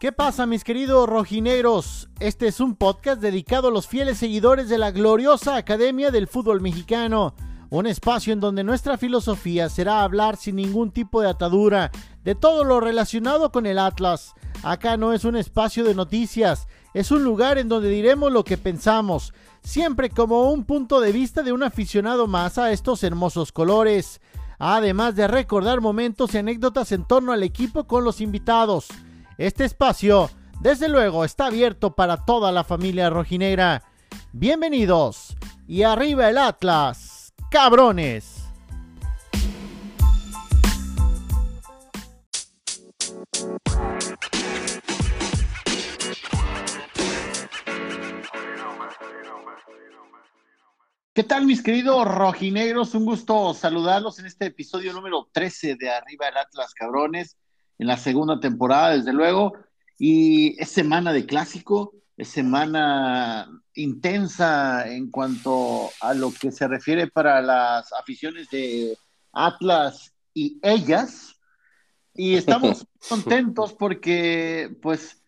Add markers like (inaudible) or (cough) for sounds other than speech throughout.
¿Qué pasa mis queridos rojineros? Este es un podcast dedicado a los fieles seguidores de la gloriosa Academia del Fútbol Mexicano, un espacio en donde nuestra filosofía será hablar sin ningún tipo de atadura de todo lo relacionado con el Atlas. Acá no es un espacio de noticias, es un lugar en donde diremos lo que pensamos, siempre como un punto de vista de un aficionado más a estos hermosos colores, además de recordar momentos y anécdotas en torno al equipo con los invitados. Este espacio, desde luego, está abierto para toda la familia rojinegra. Bienvenidos y arriba el Atlas, cabrones. ¿Qué tal mis queridos rojinegros? Un gusto saludarlos en este episodio número 13 de Arriba el Atlas, cabrones en la segunda temporada, desde luego. Y es semana de clásico, es semana intensa en cuanto a lo que se refiere para las aficiones de Atlas y ellas. Y estamos (laughs) contentos porque, pues,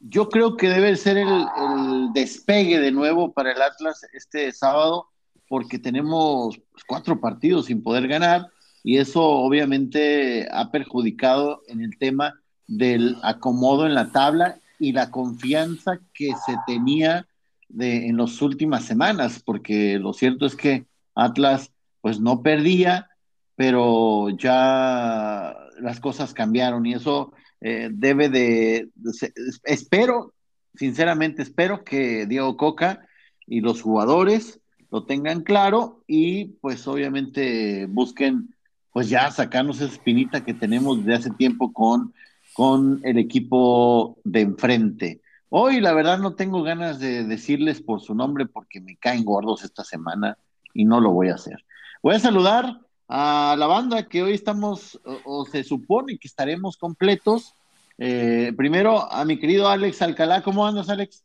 yo creo que debe ser el, el, despegue de nuevo para el Atlas este sábado, porque tenemos cuatro partidos sin poder ganar y eso obviamente ha perjudicado en el tema del acomodo en la tabla y la confianza que se tenía de, en las últimas semanas, porque lo cierto es que Atlas pues no perdía, pero ya las cosas cambiaron y eso eh, debe de, de, espero, sinceramente espero que Diego Coca y los jugadores lo tengan claro y pues obviamente busquen pues ya sacarnos esa espinita que tenemos de hace tiempo con, con el equipo de enfrente. Hoy la verdad no tengo ganas de decirles por su nombre porque me caen gordos esta semana y no lo voy a hacer. Voy a saludar a la banda que hoy estamos, o, o se supone que estaremos completos. Eh, primero a mi querido Alex Alcalá, ¿cómo andas Alex?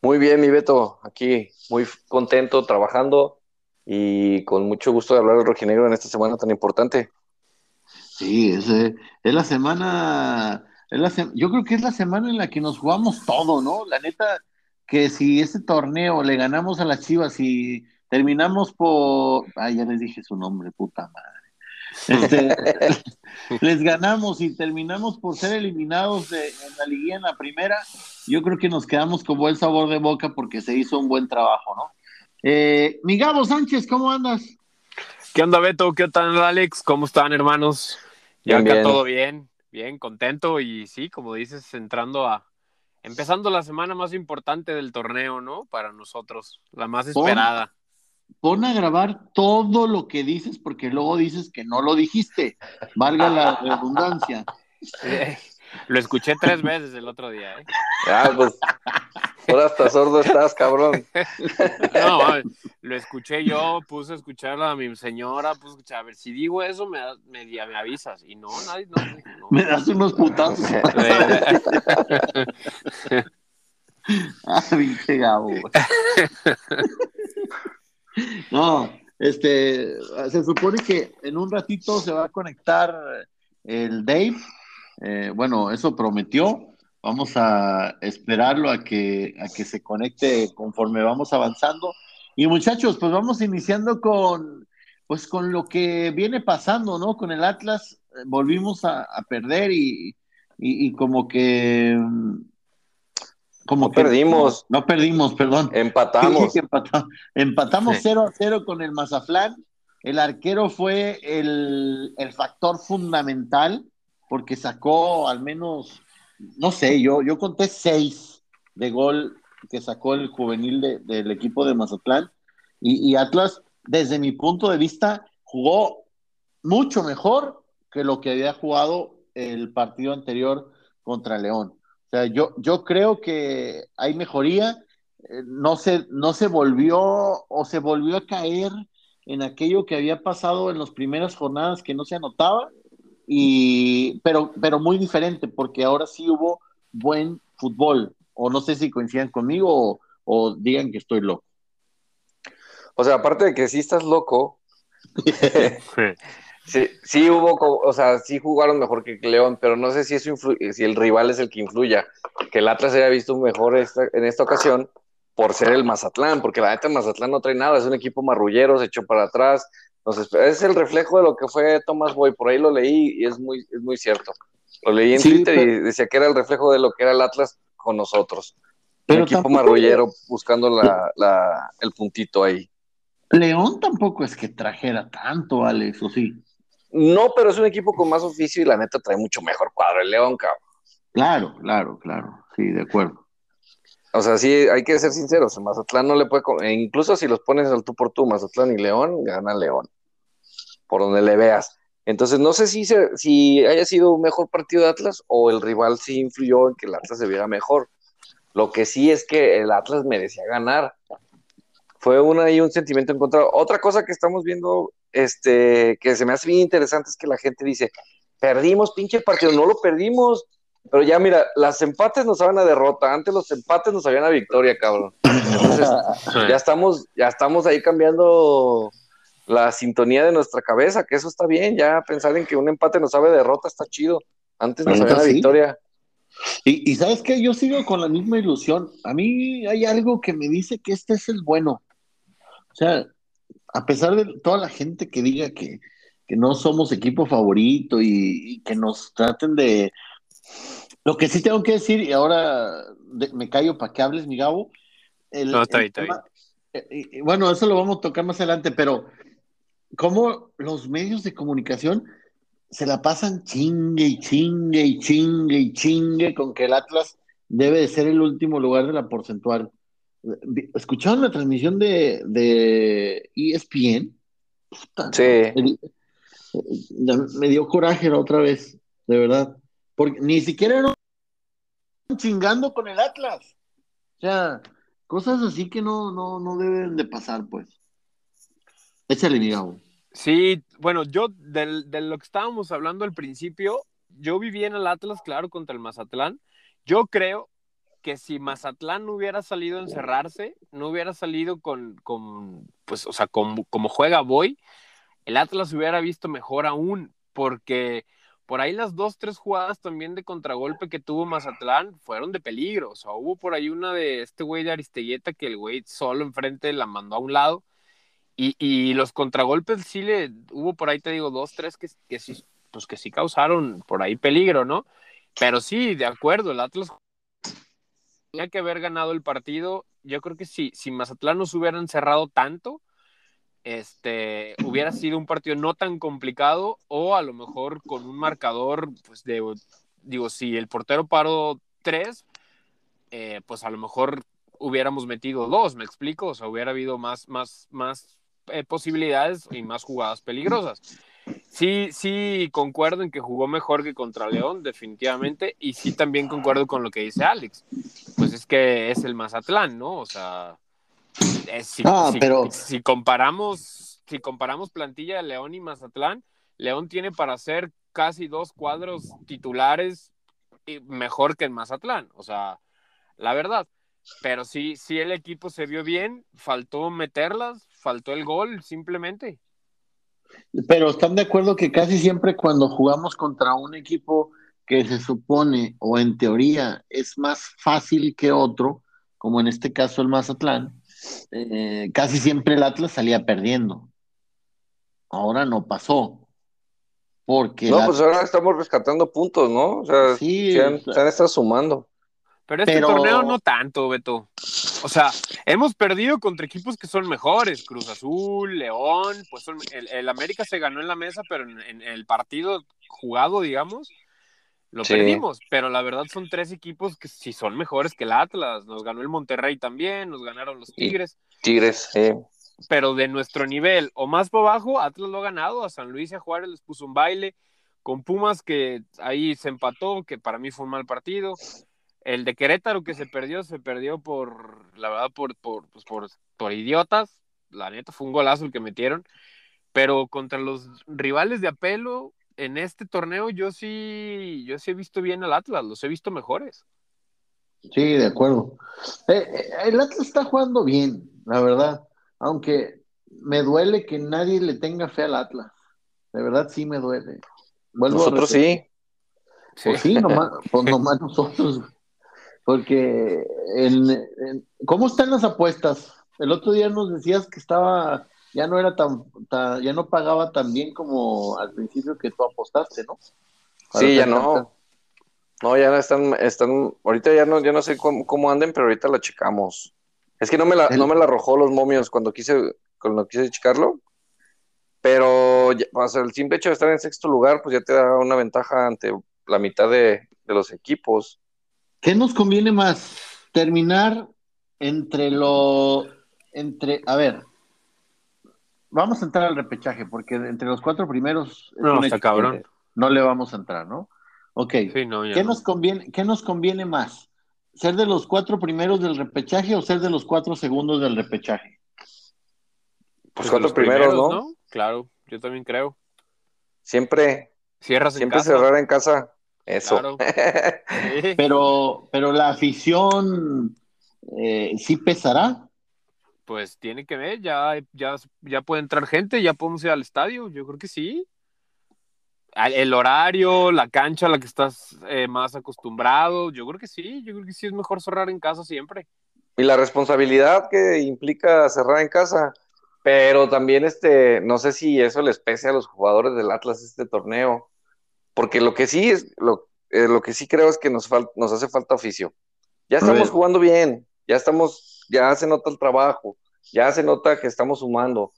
Muy bien, mi Beto, aquí muy contento trabajando y con mucho gusto de hablar del rojinegro en esta semana tan importante. Sí, es, es la semana, es la se yo creo que es la semana en la que nos jugamos todo, ¿no? La neta, que si este torneo le ganamos a las Chivas y terminamos por, ay, ya les dije su nombre, puta madre. Este, (laughs) les ganamos y terminamos por ser eliminados de, en la liguilla en la primera, yo creo que nos quedamos con buen sabor de boca porque se hizo un buen trabajo, ¿no? Eh, mi Gabo Sánchez, ¿cómo andas? ¿Qué onda, Beto? ¿Qué tal, Alex? ¿Cómo están, hermanos? Ya bien, acá bien. todo bien, bien, contento y sí, como dices, entrando a, empezando la semana más importante del torneo, ¿no? Para nosotros, la más esperada. Pon, pon a grabar todo lo que dices porque luego dices que no lo dijiste, valga la (laughs) redundancia. Lo escuché tres veces el otro día, ¿eh? Ah, pues, ahora hasta sordo estás, cabrón. (laughs) No, lo escuché yo, puse a escuchar a mi señora, puse a escuchar, a ver, si digo eso, me, me, me avisas. Y no, nadie, no, no. Me das unos putazos. (laughs) ah, pinche Gabo. No, este, se supone que en un ratito se va a conectar el Dave eh, bueno, eso prometió. Vamos a esperarlo a que, a que se conecte conforme vamos avanzando. Y muchachos, pues vamos iniciando con, pues con lo que viene pasando, ¿no? Con el Atlas eh, volvimos a, a perder y, y, y, como que... Como no que, perdimos. No, no, perdimos, perdón. Empatamos. empatamos, empatamos sí. 0 a 0 con el Mazaflán. El arquero fue el, el factor fundamental porque sacó al menos, no sé, yo, yo conté seis de gol que sacó el juvenil de, del equipo de Mazatlán y, Atlas, desde mi punto de vista, jugó mucho mejor que lo que había jugado el partido anterior contra León. O sea, yo, yo creo que hay mejoría, eh, no, se, no se volvió o se volvió a caer en aquello que había pasado en las primeras jornadas que no se anotaba y, pero, pero muy diferente, porque ahora sí hubo buen fútbol, o no sé si coincidan conmigo o, o digan que estoy loco. O sea, aparte de que sí estás loco, (laughs) Sí, sí hubo, o sea, sí jugaron mejor que León, pero no sé si eso si el rival es el que influya. Que el Atlas haya visto mejor en esta ocasión por ser el Mazatlán, porque la neta Mazatlán no trae nada, es un equipo marrullero, se echó para atrás. Entonces, es el reflejo de lo que fue Tomás Boy, por ahí lo leí y es muy, es muy cierto. Lo leí en Twitter y decía que era el reflejo de lo que era el Atlas con nosotros. un equipo marrullero buscando la, el puntito ahí. León tampoco es que trajera tanto, Alex, o sí. No, pero es un equipo con más oficio y la neta trae mucho mejor cuadro el León, cabrón. Claro, claro, claro. Sí, de acuerdo. O sea, sí, hay que ser sinceros. Mazatlán no le puede. E incluso si los pones al tú por tú, Mazatlán y León, gana León. Por donde le veas. Entonces, no sé si, si haya sido un mejor partido de Atlas o el rival sí influyó en que el Atlas se viera mejor. Lo que sí es que el Atlas merecía ganar. Fue una y un sentimiento encontrado. Otra cosa que estamos viendo este, que se me hace bien interesante es que la gente dice, perdimos pinche partido, no lo perdimos, pero ya mira, las empates nos saben a derrota, antes los empates nos sabían a victoria, cabrón. Entonces, (laughs) ya estamos, ya estamos ahí cambiando la sintonía de nuestra cabeza, que eso está bien, ya pensar en que un empate nos sabe derrota está chido. Antes nos sabía a victoria. Y, y sabes que yo sigo con la misma ilusión. A mí hay algo que me dice que este es el bueno. O sea, a pesar de toda la gente que diga que, no somos equipo favorito y, que nos traten de... Lo que sí tengo que decir, y ahora me callo para que hables, mi Gabo. no, está bien, eh, bueno, eso lo vamos a tocar más adelante, pero cómo los medios de comunicación se la pasan chingue y chingue y chingue y chingue con que el Atlas debe de ser el último lugar de la porcentual. ¿Escucharon la transmisión de, de ESPN? sí. me dio coraje la otra vez, de verdad. Porque ni siquiera eran chingando con el Atlas. O sea, cosas así que no, no, no deben de pasar, pues. Échale, digamos. Sí, bueno, yo de, de lo que estábamos hablando al principio, yo viví en el Atlas, claro, contra el Mazatlán. Yo creo que si Mazatlán no hubiera salido a encerrarse, no hubiera salido con, con pues, o sea, como juega Boy, el Atlas hubiera visto mejor aún, porque por ahí las dos, tres jugadas también de contragolpe que tuvo Mazatlán fueron de peligro. O sea, hubo por ahí una de este güey de Aristeguieta que el güey solo enfrente la mandó a un lado. Y, y los contragolpes sí le hubo por ahí, te digo, dos, tres que, sí, pues que sí causaron por ahí peligro, ¿no? Pero sí, de acuerdo, el Atlas tenía que haber ganado el partido. Yo creo que si, si Mazatlán no se hubiera encerrado tanto, este, hubiera sido un partido no tan complicado o a lo mejor con un marcador, pues de, digo, si el portero paró tres, eh, pues a lo mejor hubiéramos metido dos, me explico, o sea, hubiera habido más, más, más eh, posibilidades y más jugadas peligrosas. Sí, sí, concuerdo en que jugó mejor que contra León, definitivamente, y sí también concuerdo con lo que dice Alex. Pues es que es el Mazatlán, ¿no? O sea, si, pero... si, comparamos, si comparamos plantilla de León y Mazatlán, León tiene para hacer casi dos cuadros titulares mejor que el Mazatlán, o sea, la verdad. Pero sí, sí el equipo se vio bien, faltó meterlas, faltó el gol, simplemente. Pero están de acuerdo que casi siempre cuando jugamos contra un equipo que se supone o en teoría es más fácil que otro, como en este caso el Mazatlán, eh, casi siempre el Atlas salía perdiendo. Ahora no pasó. Porque no, pues ahora estamos rescatando puntos, ¿no? O sea, sí, se, han, estado sumando. Pero este torneo no tanto, Beto. O sea, hemos perdido contra equipos que son mejores, Cruz Azul, León, pues el, América se ganó en la mesa, pero en, el partido jugado, digamos, lo perdimos. Pero la verdad son tres equipos que sí son mejores que el Atlas. Nos ganó el Monterrey también, nos ganaron los Tigres. Tigres, sí. Pero de nuestro nivel o más por abajo, Atlas lo ha ganado. A San Luis y a Juárez les puso un baile. Con Pumas, que ahí se empató, que para mí fue un mal partido. El de Querétaro que se perdió, se perdió por, la verdad, por, por, pues por, por idiotas. La neta fue un golazo el que metieron. Pero contra los rivales de apelo, en este torneo yo sí, yo sí he visto bien al Atlas, los he visto mejores. Sí, de acuerdo. Eh, eh, el Atlas está jugando bien, la verdad. Aunque me duele que nadie le tenga fe al Atlas. de verdad sí me duele. nosotros sí. Pues sí, nomás, (laughs) pues nomás nosotros. Porque, ¿cómo están las apuestas? El otro día nos decías que estaba, ya no era tan, ya no pagaba tan bien como al principio que tú apostaste, ¿no? sí, ya no. No, ya están, están, ahorita ya no, ya no sé cómo, anden, pero ahorita la checamos. Es que no me la, no me la arrojó los momios cuando quise, cuando quise checarlo. Pero el simple hecho de estar en sexto lugar, pues ya te da una ventaja ante la mitad de, los equipos. ¿Qué nos conviene más? Terminar entre lo, entre, a ver, vamos a entrar al repechaje, porque entre los cuatro primeros no, está cabrón. no le vamos a entrar, ¿no? Ok. ¿Qué, nos conviene, ¿Qué nos conviene más? ¿Ser de los cuatro primeros del repechaje o ser de los cuatro segundos del repechaje? Pues, cuatro primeros, ¿no? Claro, yo también creo. Siempre. Cierras en Siempre cerrar en casa. Eso. (laughs) pero, pero la afición eh, sí pesará. Pues tiene que ver, ya, ya, ya puede entrar gente, ya podemos ir al estadio, yo creo que sí. El horario, la cancha a la que estás eh, más acostumbrado, yo creo que sí, yo creo que sí es mejor cerrar en casa siempre. Y la responsabilidad que implica cerrar en casa, pero también este, no sé si eso les pese a los jugadores del Atlas este torneo, porque lo que sí es, lo, eh, lo que sí creo es que nos, nos hace falta oficio. Ya estamos jugando bien, ya estamos, ya se nota el trabajo, ya se nota que estamos sumando.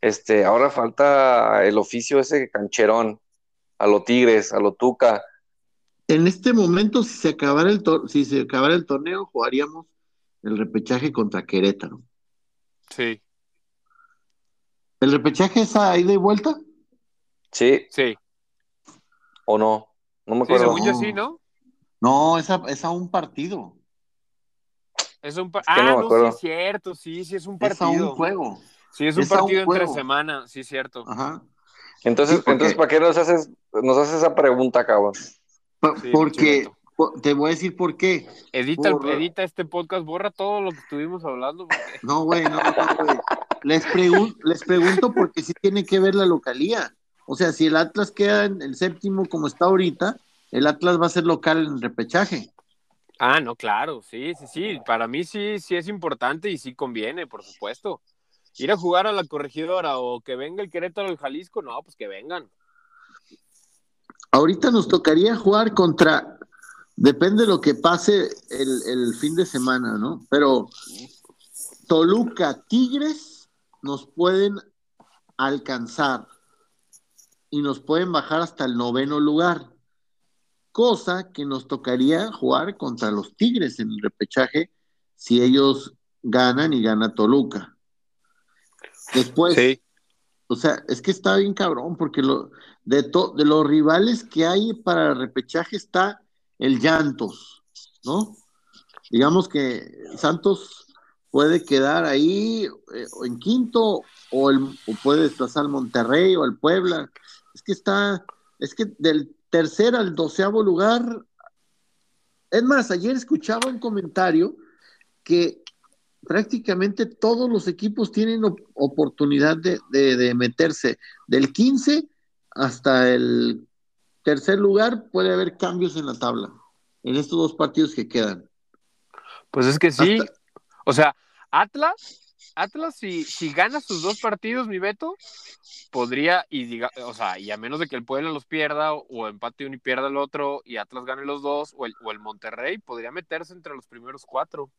Este, ahora falta el oficio ese cancherón, a lo Tigres, a lo Tuca. En este momento, si se acabara el, si se acabara el torneo, jugaríamos el repechaje contra Querétaro. Sí. ¿El repechaje es a ida y vuelta? Sí. Sí. ¿O no? No me acuerdo. Sí, sí, ¿no? No, es a, es a un partido. Es un partido. ah, no, sí es cierto, sí, sí es un partido. Es a un juego. Sí, es un partido entre semana, sí es cierto. Ajá. Entonces, entonces ¿para qué nos haces, nos haces esa pregunta, cabrón? porque te voy a decir por qué. Edita, edita este podcast, borra todo lo que estuvimos hablando. No, güey, no, no, güey. Les, les pregunto porque sí tiene que ver la localía. O sea, si el Atlas queda en el séptimo como está ahorita, el Atlas va a ser local en repechaje. Ah, no, claro, sí, sí, sí. Para mí sí, sí es importante y sí conviene, por supuesto. Ir a jugar a la corregidora o que venga el Querétaro al Jalisco, no, pues que vengan. Ahorita nos tocaría jugar contra, depende de lo que pase el, el fin de semana, ¿no? Pero Toluca, Tigres nos pueden alcanzar y nos pueden bajar hasta el noveno lugar, cosa que nos tocaría jugar contra los Tigres en el repechaje si ellos ganan y gana Toluca. Después, o sea, es que está bien cabrón, porque lo, de, de los rivales que hay para el repechaje está el Llantos, ¿no? Digamos que Santos puede quedar ahí eh, en quinto o, el, o puede desplazar al Monterrey o al Puebla es que está, es que del tercer al doceavo lugar, es más, ayer escuchaba un comentario que prácticamente todos los equipos tienen oportunidad de, meterse. Del 15 hasta el tercer lugar puede haber cambios en la tabla, en estos dos partidos que quedan. Pues es que sí, o sea, Atlas Atlas, si, si gana sus dos partidos, mi Beto, podría, y diga, o sea, y a menos de que el Puebla los pierda, o, empate uno y pierda el otro, y Atlas gane los dos, o el, o el Monterrey, podría meterse entre los primeros cuatro.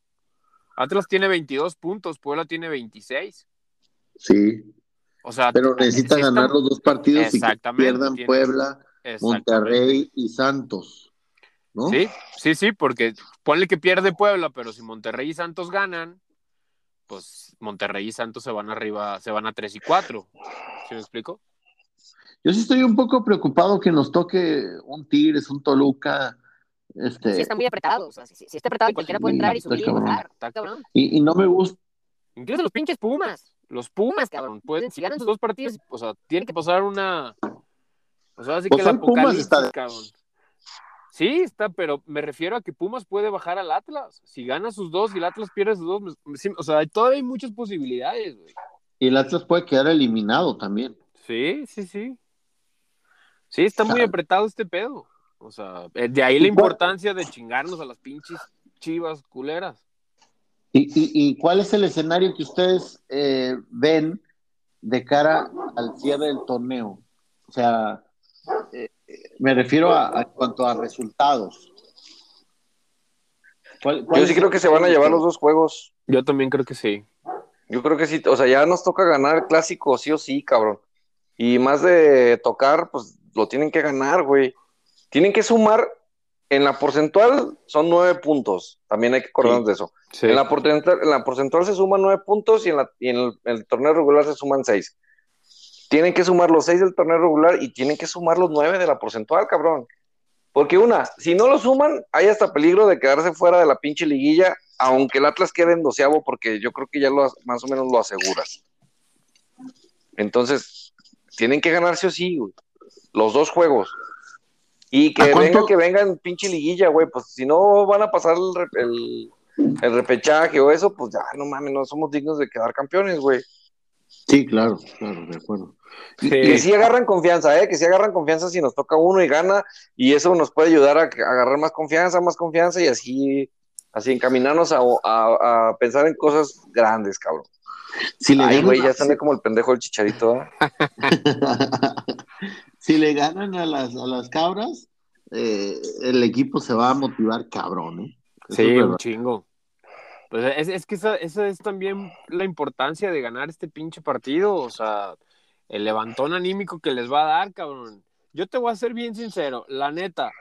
Atlas tiene 22 puntos, Puebla tiene 26. Sí. O sea, pero necesita ganar los dos partidos y que pierdan Puebla, Monterrey y Santos. ¿no? Sí, sí, sí, porque ponle que pierde Puebla, pero si Monterrey y Santos ganan, pues Monterrey y Santos se van arriba, se van a 3 y 4. ¿Sí me explico? Yo sí estoy un poco preocupado que nos toque un Tigres, un Toluca. Este... Sí, están muy apretados. si, está apretado, cualquiera puede entrar y subir y bajar. Está cabrón. Y, y, no me gusta. Incluso los pinches Pumas. Los Pumas, cabrón. Pueden, si ganan sus dos partidos, o sea, tiene que pasar una. O sea, así pues que el apocalipsis, está... cabrón. Sí, está, pero me refiero a que Pumas puede bajar al Atlas. Si gana sus dos y el Atlas pierde sus dos, o sea, todavía hay muchas posibilidades, güey. Y el Atlas puede quedar eliminado también. Sí, sí, sí. Sí, está muy apretado este pedo. O sea, eh, de ahí la importancia de chingarnos a las pinches chivas culeras. ¿Y, cuál es el escenario que ustedes eh, ven de cara al cierre del torneo? O sea, eh, me refiero a, cuanto a resultados. Yo sí creo que se van a llevar los dos juegos. Yo también creo que sí. Yo creo que sí, o sea, ya nos toca ganar el clásico sí o sí, cabrón. Y más de tocar, pues lo tienen que ganar, güey. Tienen que sumar en la porcentual son nueve puntos, también hay que acordarnos de eso. En, la porcentual, en la porcentual se suman nueve puntos y en, la, en, el, torneo regular se suman seis. Tienen que sumar los seis del torneo regular y tienen que sumar los nueve de la porcentual, cabrón. Porque una, si no lo suman, hay hasta peligro de quedarse fuera de la pinche liguilla, aunque el Atlas quede en doceavo, porque yo creo que ya lo, más o menos lo aseguras. Entonces, tienen que ganarse o sí, los dos juegos. Y que venga, que venga en pinche liguilla, güey. Pues si no van a pasar el, repechaje o eso, pues ya, no mames, no somos dignos de quedar campeones, güey. Sí, claro, claro, de acuerdo. Que sí agarran confianza, ¿eh? Que sí agarran confianza si nos toca uno y gana, y eso nos puede ayudar a, agarrar más confianza, más confianza y así, así encaminarnos a, pensar en cosas grandes, cabrón. Si Ay, güey, ya sale como el pendejo del chicharito. ¿eh? (laughs) si le ganan a las, a las cabras, eh, el equipo se va a motivar cabrón, ¿eh? sí, un chingo. Es, es que esa, esa, es también la importancia de ganar este pinche partido, o sea, el levantón anímico que les va a dar, cabrón. Yo te voy a ser bien sincero, la neta,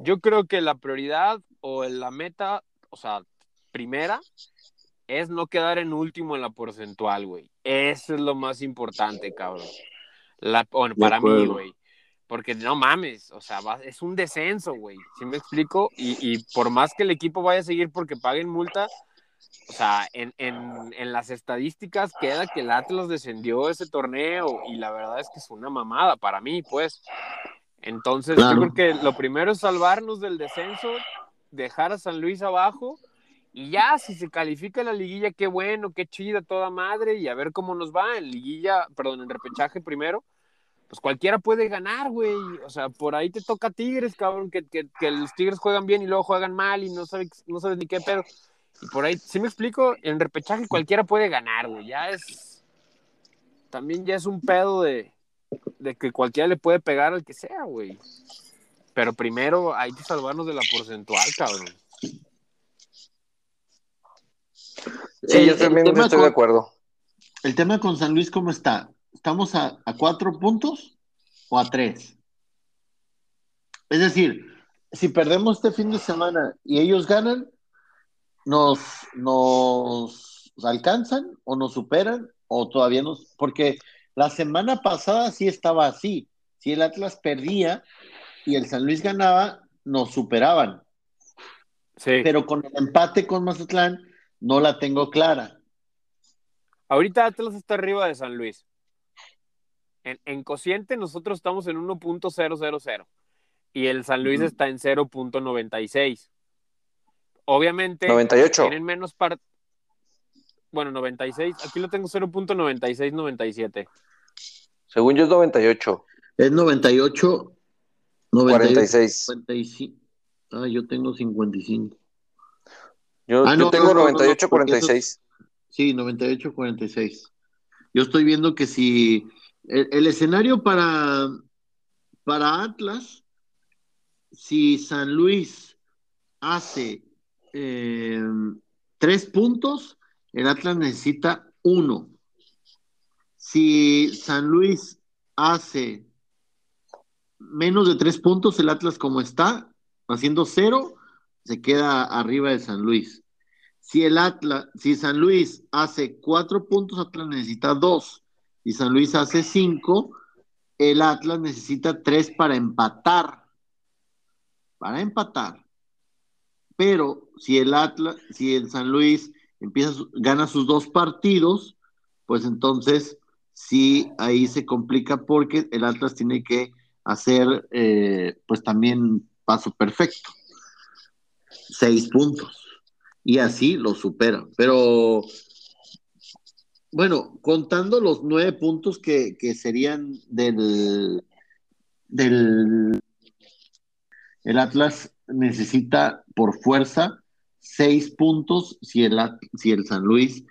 yo creo que la prioridad o la meta, o sea, primera, es no quedar en último en la porcentual, güey. Eso es lo más importante, cabrón. La, bueno, para mí, güey. Porque no mames, o sea, es un descenso, güey. ¿Sí me explico? Y, por más que el equipo vaya a seguir porque paguen multa, o sea, en, las estadísticas queda que el Atlas descendió ese torneo y la verdad es que es una mamada para mí, pues. Entonces, yo creo que lo primero es salvarnos del descenso, dejar a San Luis abajo y ya, si se califica la liguilla, qué bueno, qué chida, toda madre, y a ver cómo nos va en liguilla, perdón, en repechaje primero pues cualquiera puede ganar, güey. O sea, por ahí te toca Tigres, cabrón, que, los Tigres juegan bien y luego juegan mal y no sabes, no sabes ni qué pedo. Y por ahí, si me explico, en repechaje cualquiera puede ganar, güey. Ya es. También ya es un pedo de, de que cualquiera le puede pegar al que sea, güey. Pero primero hay que salvarnos de la porcentual, cabrón. Sí, yo también estoy de acuerdo. El tema con San Luis, ¿cómo está? ¿Estamos a, cuatro puntos o a tres? Es decir, si perdemos este fin de semana y ellos ganan, nos, nos alcanzan o nos superan o todavía nos... Porque la semana pasada sí estaba así. Si el Atlas perdía y el San Luis ganaba, nos superaban. Sí. Pero con el empate con Mazatlán no la tengo clara. Ahorita Atlas está arriba de San Luis. En, cociente nosotros estamos en 1.000 y el San Luis está en 0.96. Obviamente 98. tienen menos par bueno, 96, aquí lo tengo 0.9697. Según yo es 98. Es 98 46. Ah, yo tengo 55. Yo, ah, yo tengo 98 46. sí, 98 46. Yo estoy viendo que si el, escenario para, para Atlas, si San Luis hace eh, tres puntos, el Atlas necesita uno. Si San Luis hace menos de tres puntos, el Atlas como está, haciendo cero, se queda arriba de San Luis. Si el Atlas, si San Luis hace cuatro puntos, Atlas necesita dos y San Luis hace cinco, el Atlas necesita tres para empatar. Para empatar. Pero si el Atlas, si el San Luis empieza, gana sus dos partidos, pues entonces sí ahí se complica porque el Atlas tiene que hacer eh, pues también paso perfecto. Seis puntos. Y así lo supera. Pero bueno, contando los nueve puntos que, serían del, del el Atlas necesita por fuerza seis puntos si el, si el San Luis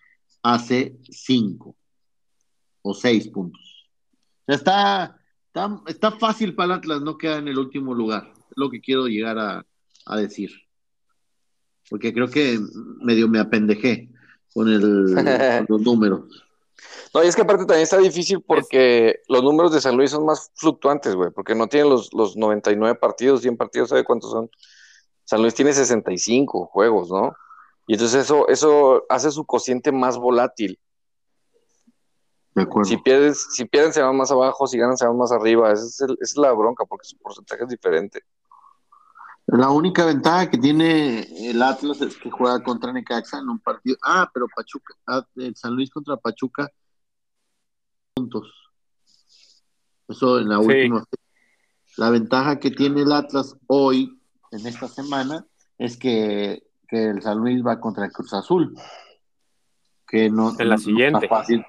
hace cinco o seis puntos. está, está, fácil para el Atlas, no queda en el último lugar. Es lo que quiero llegar a, decir. Porque creo que medio me apendejé con, el, (laughs) los números. No, y es que aparte también está difícil porque los números de San Luis son más fluctuantes, güey, porque no tienen los, los 99 partidos, 100 partidos, ¿sabe cuántos son? San Luis tiene 65 juegos, ¿no? Y entonces eso, eso hace su cociente más volátil. De acuerdo. Si, pierdes, si pierden se van más abajo, si ganan se van más arriba. Esa es, la bronca, porque su porcentaje es diferente. La única ventaja que tiene el Atlas es que juega contra Necaxa en un partido. Ah, pero Pachuca, ah, el San Luis contra Pachuca, puntos. Eso en la última. La ventaja que tiene el Atlas hoy en esta semana es que, el San Luis va contra el Cruz Azul. Que no, en la siguiente. fácil.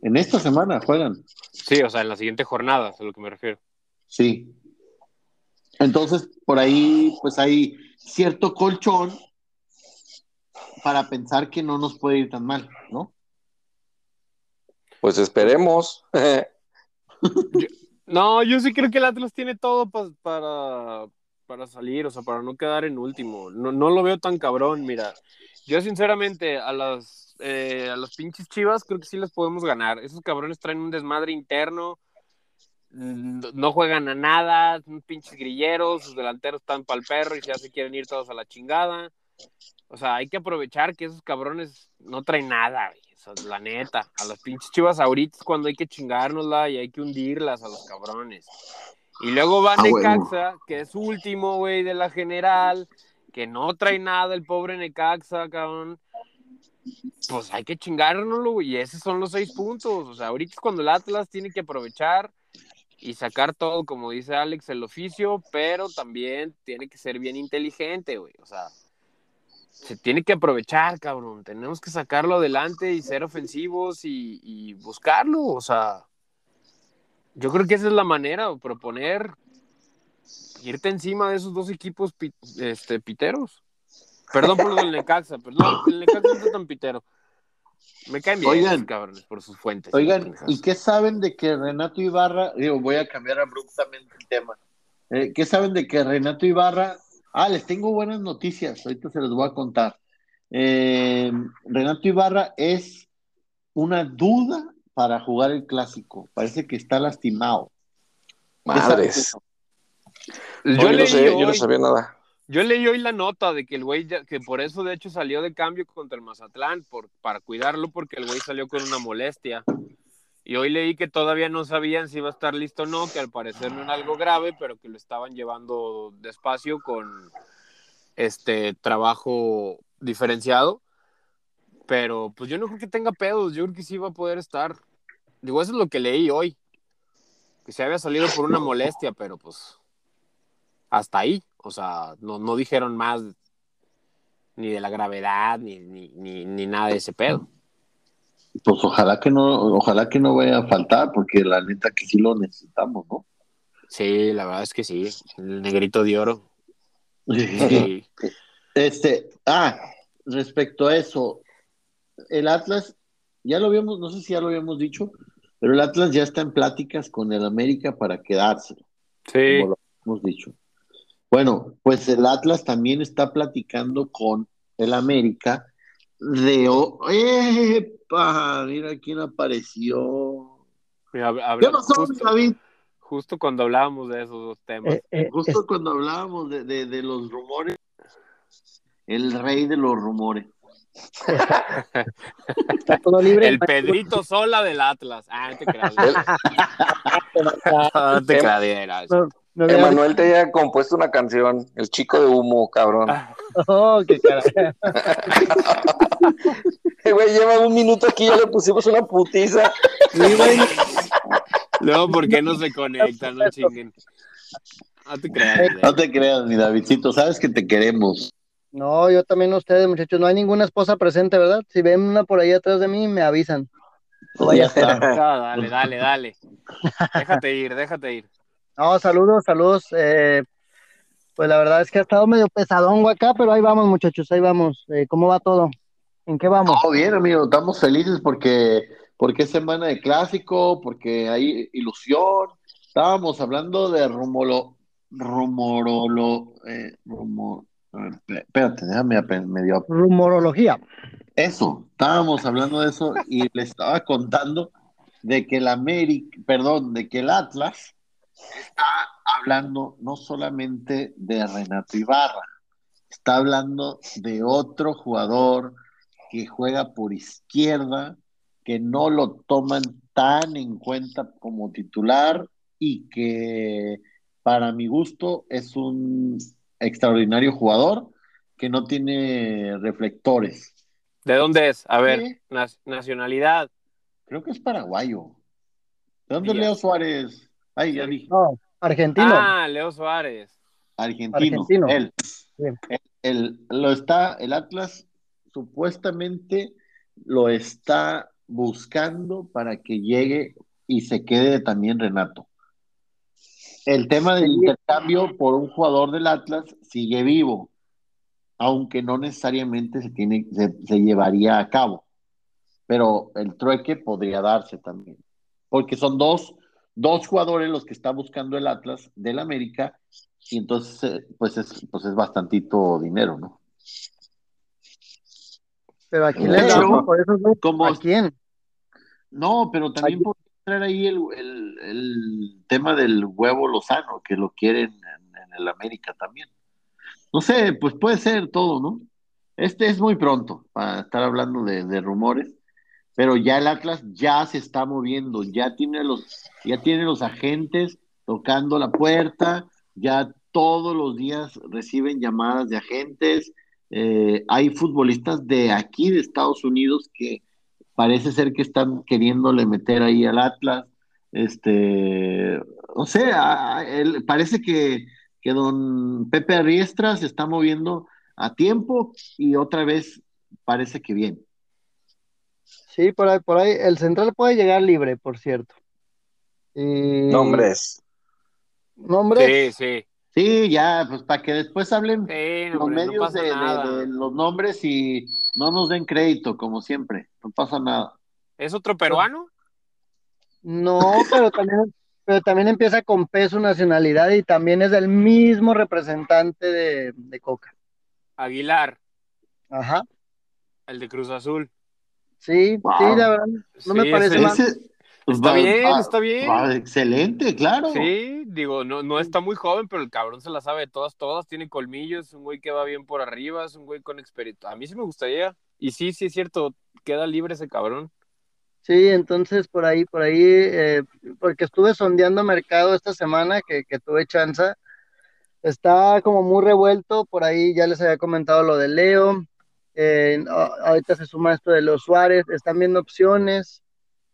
En esta semana juegan. Sí, o sea, en la siguiente jornada, es a lo que me refiero. Sí. Entonces, por ahí, pues hay cierto colchón para pensar que no nos puede ir tan mal, ¿no? Pues esperemos. (laughs) no, yo sí creo que el Atlas tiene todo para, para salir, o sea, para no quedar en último. No, no lo veo tan cabrón, mira. Yo sinceramente a las eh, a los pinches chivas creo que sí les podemos ganar. Esos cabrones traen un desmadre interno, no juegan a nada, son pinches grilleros, sus delanteros están pa'l perro y ya se quieren ir todos a la chingada. O sea, hay que aprovechar que esos cabrones no traen nada, la neta. A los pinches chivas ahorita es cuando hay que chingárnosla y hay que hundirlas a los cabrones. Y luego va ah, Necaxa, que es último, güey, de la general, que no trae nada el pobre Necaxa, cabrón. Pues hay que chingárnoslo, güey, y esos son los seis puntos. O sea, ahorita es cuando el Atlas tiene que aprovechar y sacar todo, como dice Alex, el oficio, pero también tiene que ser bien inteligente, güey. O sea, se tiene que aprovechar, cabrón. Tenemos que sacarlo adelante y ser ofensivos y, buscarlo, o sea yo creo que esa es la manera, proponer irte encima de esos dos equipos este, piteros. Perdón por lo del Necaxa, perdón, el Necaxa no está tan pitero. Me caen bien oigan, cabrones por sus fuentes. Oigan, ¿y qué saben de que Renato Ibarra, digo, voy a cambiar abruptamente el tema. Eh, ¿Qué saben de que Renato Ibarra, ah, les tengo buenas noticias, ahorita se les voy a contar. Eh, Renato Ibarra es una duda para jugar el clásico. Parece que está lastimado. Madres. Yo, no sé, yo no sabía nada. Yo leí hoy la nota de que el güey, que por eso de hecho salió de cambio contra el Mazatlán, por, para cuidarlo, porque el güey salió con una molestia. Y hoy leí que todavía no sabían si iba a estar listo o no, que al parecer no era algo grave, pero que lo estaban llevando despacio con este trabajo diferenciado. Pero pues yo no creo que tenga pedos, yo creo que sí va a poder estar. Digo, eso es lo que leí hoy. Que se había salido por una molestia, pero pues hasta ahí. O sea, no, no dijeron más ni de la gravedad, ni, ni, ni, nada de ese pedo. Pues ojalá que no, ojalá que no vaya a faltar, porque la neta que sí lo necesitamos, ¿no? Sí, la verdad es que sí. El negrito de oro. Este, ah, respecto a eso, el Atlas, ya lo habíamos, no sé si ya lo habíamos dicho, pero el Atlas ya está en pláticas con el América para quedarse. Sí. Como lo hemos dicho. Bueno, pues el Atlas también está platicando con el América de. ¡Epa! Mira quién apareció. ¿Qué pasó, justo, David? Justo cuando hablábamos de esos dos temas. Eh, eh, justo cuando hablábamos de, de los rumores. El rey de los rumores. Está todo libre. El Pedrito Sola del Atlas. Ah, no te creas. (laughs) (laughs) no te creas. Emanuel te había compuesto una canción, El chico de humo, cabrón. Oh, qué cara. (laughs) Güey, lleva un minuto aquí, ya le pusimos una putiza. Luego, ¿por qué no se conectan? No chinguen. No te creas. No te creas, mi Davidcito, sabes que te queremos. No, yo también ustedes, muchachos. No hay ninguna esposa presente, ¿verdad? Si ven una por ahí atrás de mí, me avisan. Vaya (laughs) dale, dale, dale. Déjate ir, déjate ir. No, saludos, saludos. Eh, pues la verdad es que ha estado medio pesadón acá, pero ahí vamos, muchachos, ahí vamos. Eh, ¿Cómo va todo? ¿En qué vamos? Todo bien, amigo, estamos felices porque, porque es semana de clásico, porque hay ilusión. Estábamos hablando de rumolo, rumorolo, eh, rumor, espérate, déjame medio. Rumorología. Eso, estábamos hablando de eso y le estaba contando de que el América, perdón, de que el Atlas está hablando no solamente de Renato Ibarra, está hablando de otro jugador que juega por izquierda, que no lo toman tan en cuenta como titular y que para mi gusto es un extraordinario jugador que no tiene reflectores. ¿De dónde es? A ver, nacionalidad. Creo que es paraguayo. ¿De dónde Leo Suárez? Ay, ya dije. No, argentino. Ah, Leo Suárez. Argentino. Él, él, lo está, el Atlas supuestamente lo está buscando para que llegue y se quede también Renato. El tema del intercambio por un jugador del Atlas sigue vivo, aunque no necesariamente se, tiene, se, llevaría a cabo. Pero el trueque podría darse también, porque son dos, dos jugadores los que está buscando el Atlas del América, y entonces eh, pues es, pues es bastantito dinero, ¿no? Pero aquí le damos por eso no, ¿A quién? No, pero también puede entrar ahí el, tema del huevo Lozano, que lo quieren en, el América también. No sé, pues puede ser todo, ¿no? Este es muy pronto para estar hablando de, rumores, pero ya el Atlas ya se está moviendo, ya tiene los, ya tiene los agentes tocando la puerta, ya todos los días reciben llamadas de agentes, eh, hay futbolistas de aquí, de Estados Unidos, que parece ser que están queriéndole meter ahí al Atlas. Este, o sea, él, parece que, que don Pepe Arriestra se está moviendo a tiempo y otra vez parece que bien. Sí, por ahí, por ahí, el central puede llegar libre, por cierto. Nombres. Nombres. Sí, sí. Sí, ya, pues para que después hablen los medios de, los nombres y no nos den crédito, como siempre, no pasa nada. ¿Es otro peruano? No, pero también, pero también empieza con peso nacionalidad y también es el mismo representante de, Coca. Aguilar. Ajá. El de Cruz Azul. Sí, sí, la verdad, no me parece mal. Pues está bien, está bien. excelente, claro. Sí, digo, no, no está muy joven, pero el cabrón se la sabe de todas, todas. Tiene colmillos, es un güey que va bien por arriba, es un güey con experiencia. A mí sí me gustaría. Y sí, sí es cierto, queda libre ese cabrón. Sí, entonces por ahí, por ahí, eh, porque estuve sondeando mercado esta semana que, que tuve chance. Está como muy revuelto, por ahí ya les había comentado lo de Leo. Eh, ahorita se suma esto de los Suárez, están viendo opciones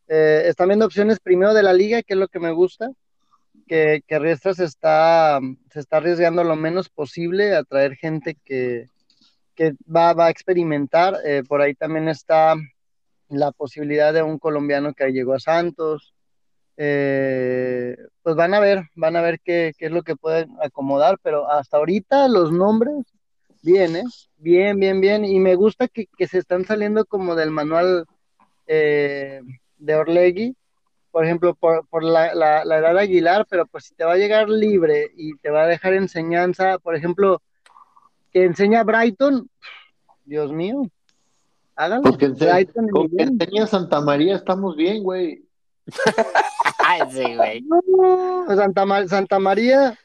eh, están viendo opciones primero de la liga, que es lo que me gusta, que, que Riestra se está, se está arriesgando lo menos posible a traer gente que, que va, va, a experimentar. Eh, por ahí también está la posibilidad de un colombiano que llegó a Santos. Eh, pues van a ver, van a ver qué, qué, es lo que pueden acomodar, pero hasta ahorita los nombres, bien, ¿eh? Bien, bien, bien. Y me gusta que, que se están saliendo como del manual eh, de Orlegui, por ejemplo, por, por la, la, edad de Aguilar, pero pues si te va a llegar libre y te va a dejar enseñanza, por ejemplo, que enseña Brighton, Dios mío, háganlo. Porque Brighton con que enseña Santa María estamos bien, güey. (laughs) sí, güey. (laughs) Santa, Santa María.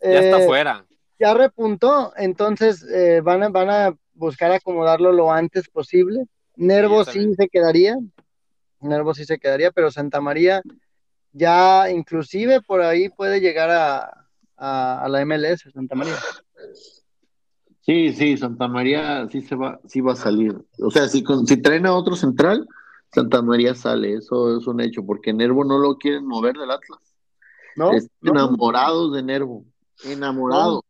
Ya está eh, fuera. Ya repuntó, entonces eh, van, a, van a buscar acomodarlo lo antes posible. Nervo sí se quedaría, Nervo sí se quedaría, pero Santa María ya inclusive por ahí puede llegar a, la MLS, Santa María. Sí, sí, Santa María sí se va, sí va a salir. O sea, si, si traen a otro central, Santa María sale, eso es un hecho, porque Nervo no lo quieren mover del Atlas. No, enamorados de Nervo, enamorados.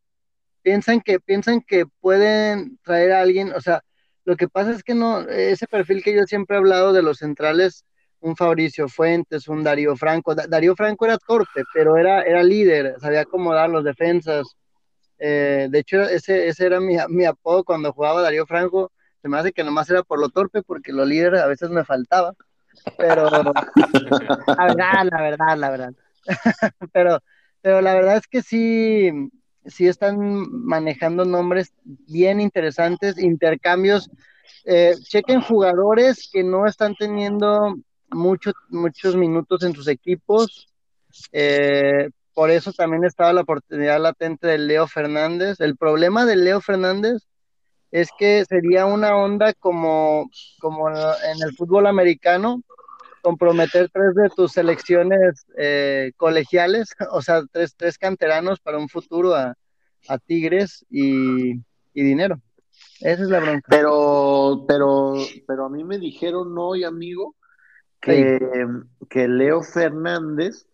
Piensan que, piensan que pueden traer a alguien, o sea, lo que pasa es que no, ese perfil que yo siempre he hablado de los centrales, un Fabricio Fuentes, un Darío Franco. Darío Franco era torpe, pero era, era líder, sabía acomodar los defensas. Eh, de hecho, ese, ese era mi, mi, apodo cuando jugaba Darío Franco. Se me hace que nomás era por lo torpe, porque lo líder a veces me faltaba. Pero, (laughs) la verdad, la verdad, la verdad. (laughs) pero, pero la verdad es que sí, sí están manejando nombres bien interesantes, intercambios. Eh, chequen jugadores que no están teniendo mucho, muchos minutos en sus equipos. Eh, por eso también estaba la oportunidad latente de Leo Fernández. El problema de Leo Fernández es que sería una onda como, como en el fútbol americano, comprometer tres de tus selecciones eh, colegiales, (laughs) o sea, tres, tres canteranos para un futuro a, a Tigres y, y, dinero. Esa es la bronca. Pero, pero, pero a mí me dijeron hoy, amigo, que, que Leo Fernández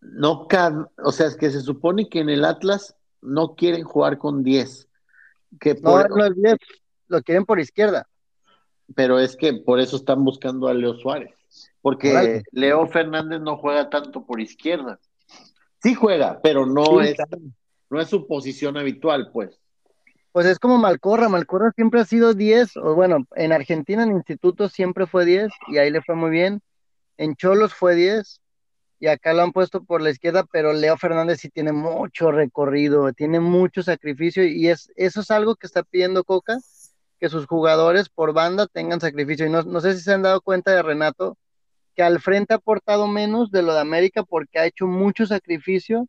no o sea, es que se supone que en el Atlas no quieren jugar con 10. Que por... no, es 10, lo quieren por izquierda. Pero es que por eso están buscando a Leo Suárez, porque Leo Fernández no juega tanto por izquierda. Sí juega, pero no es no es su posición habitual, pues. Pues es como Malcorra, Malcorra siempre ha sido 10, o bueno, en Argentina en Instituto siempre fue 10 y ahí le fue muy bien. En Cholos fue 10 y acá lo han puesto por la izquierda, pero Leo Fernández sí tiene mucho recorrido, tiene mucho sacrificio y es, eso es algo que está pidiendo Coca, que sus jugadores por banda tengan sacrificio. Y no, no sé si se han dado cuenta de Renato, que al frente ha aportado menos de lo de América porque ha hecho mucho sacrificio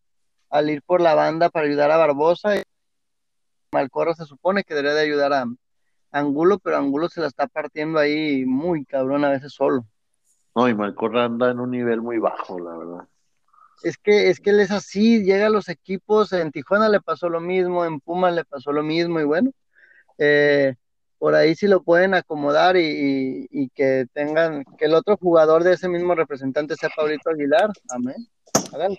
al ir por la banda para ayudar a Barbosa. Malcorra se supone que debería de ayudar a Angulo, pero Angulo se la está partiendo ahí muy cabrón a veces solo. No, y Malcorra anda en un nivel muy bajo, la verdad. Es que, es que él es así, llega a los equipos, en Tijuana le pasó lo mismo, en Puma le pasó lo mismo, y bueno, eh, por ahí sí lo pueden acomodar y, y, que tengan, que el otro jugador de ese mismo representante sea Pablito Aguilar, amén, háganlo.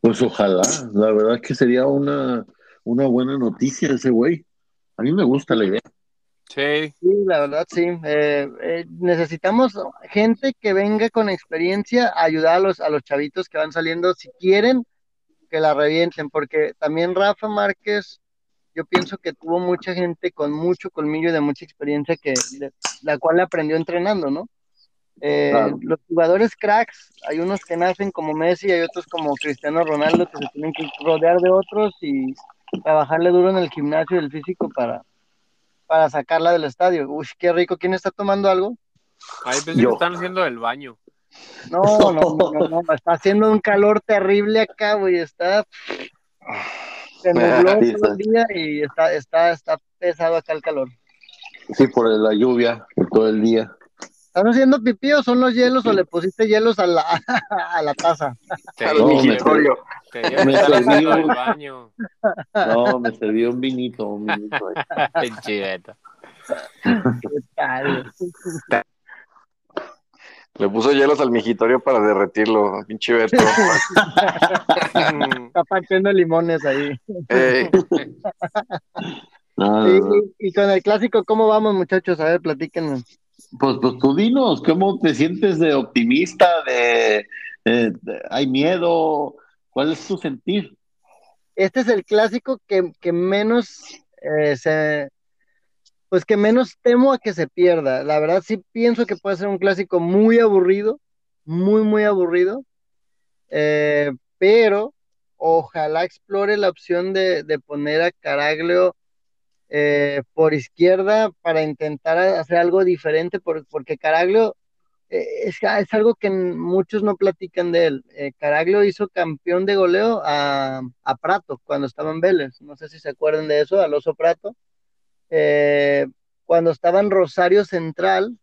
Pues ojalá, la verdad que sería una, una buena noticia ese güey. A mí me gusta la idea. Sí. Sí, la verdad sí. Eh, eh, necesitamos gente que venga con experiencia a ayudar a los, a los chavitos que van saliendo, si quieren, que la revienten, porque también Rafa Márquez, yo pienso que tuvo mucha gente con mucho colmillo y de mucha experiencia que la cual aprendió entrenando, ¿no? Eh, los jugadores cracks, hay unos que nacen como Messi, hay otros como Cristiano Ronaldo que se tienen que rodear de otros y trabajarle duro en el gimnasio y el físico para, para sacarla del estadio. Uy, qué rico. ¿Quién está tomando algo? Ahí pensé que están haciendo el baño. No, no, no, no, está haciendo un calor terrible acá, güey. Está. Se nubló todo el día y está, está, está pesado acá el calor. Sí, por la lluvia, por todo el día. ¿Están haciendo pipí o son los hielos o le pusiste hielos a la, (laughs) a la taza? no, me, me serví un baño. No, me serví un vinito, un vinito. (laughs) Le puso hielos al mijitorio para derretirlo, pinche Beto. (laughs) Está partiendo limones ahí. y, y, con el clásico, ¿cómo vamos, muchachos? A ver, platíquenos. Pues, pues tú dinos, ¿cómo te sientes de optimista? De, ¿Hay miedo? ¿Cuál es tu sentir? Este es el clásico que, que menos eh, se, pues que menos temo a que se pierda. La verdad sí pienso que puede ser un clásico muy aburrido, muy, muy aburrido, eh, pero ojalá explore la opción de, de poner a Caraglio eh, por izquierda para intentar hacer algo diferente, porque Caraglio eh, es, es, algo que muchos no platican de él. Caraglio hizo campeón de goleo a, a, Prato cuando estaba en Vélez, no sé si se acuerdan de eso, al oso Prato. Cuando estaba en Rosario Central,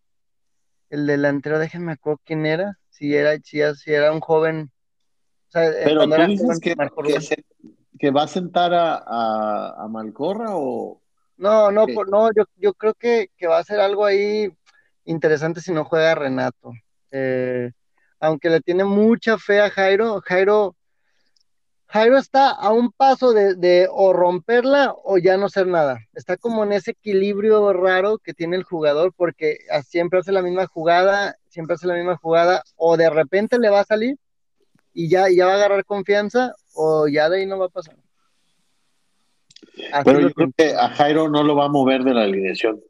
el delantero, déjenme acuerdo quién era, si era, si, era un joven. Pero tú dices que, que, va a sentar a, a, a Malcorra o, no, no, no, yo, yo creo que, va a ser algo ahí interesante si no juega Renato. Eh, aunque le tiene mucha fe a Jairo, Jairo, Jairo está a un paso de, o romperla o ya no ser nada. Está como en ese equilibrio raro que tiene el jugador porque siempre hace la misma jugada, siempre hace la misma jugada, o de repente le va a salir y ya, ya va a agarrar confianza, o ya de ahí no va a pasar. Pero yo creo que a Jairo no lo va a mover de la alineación.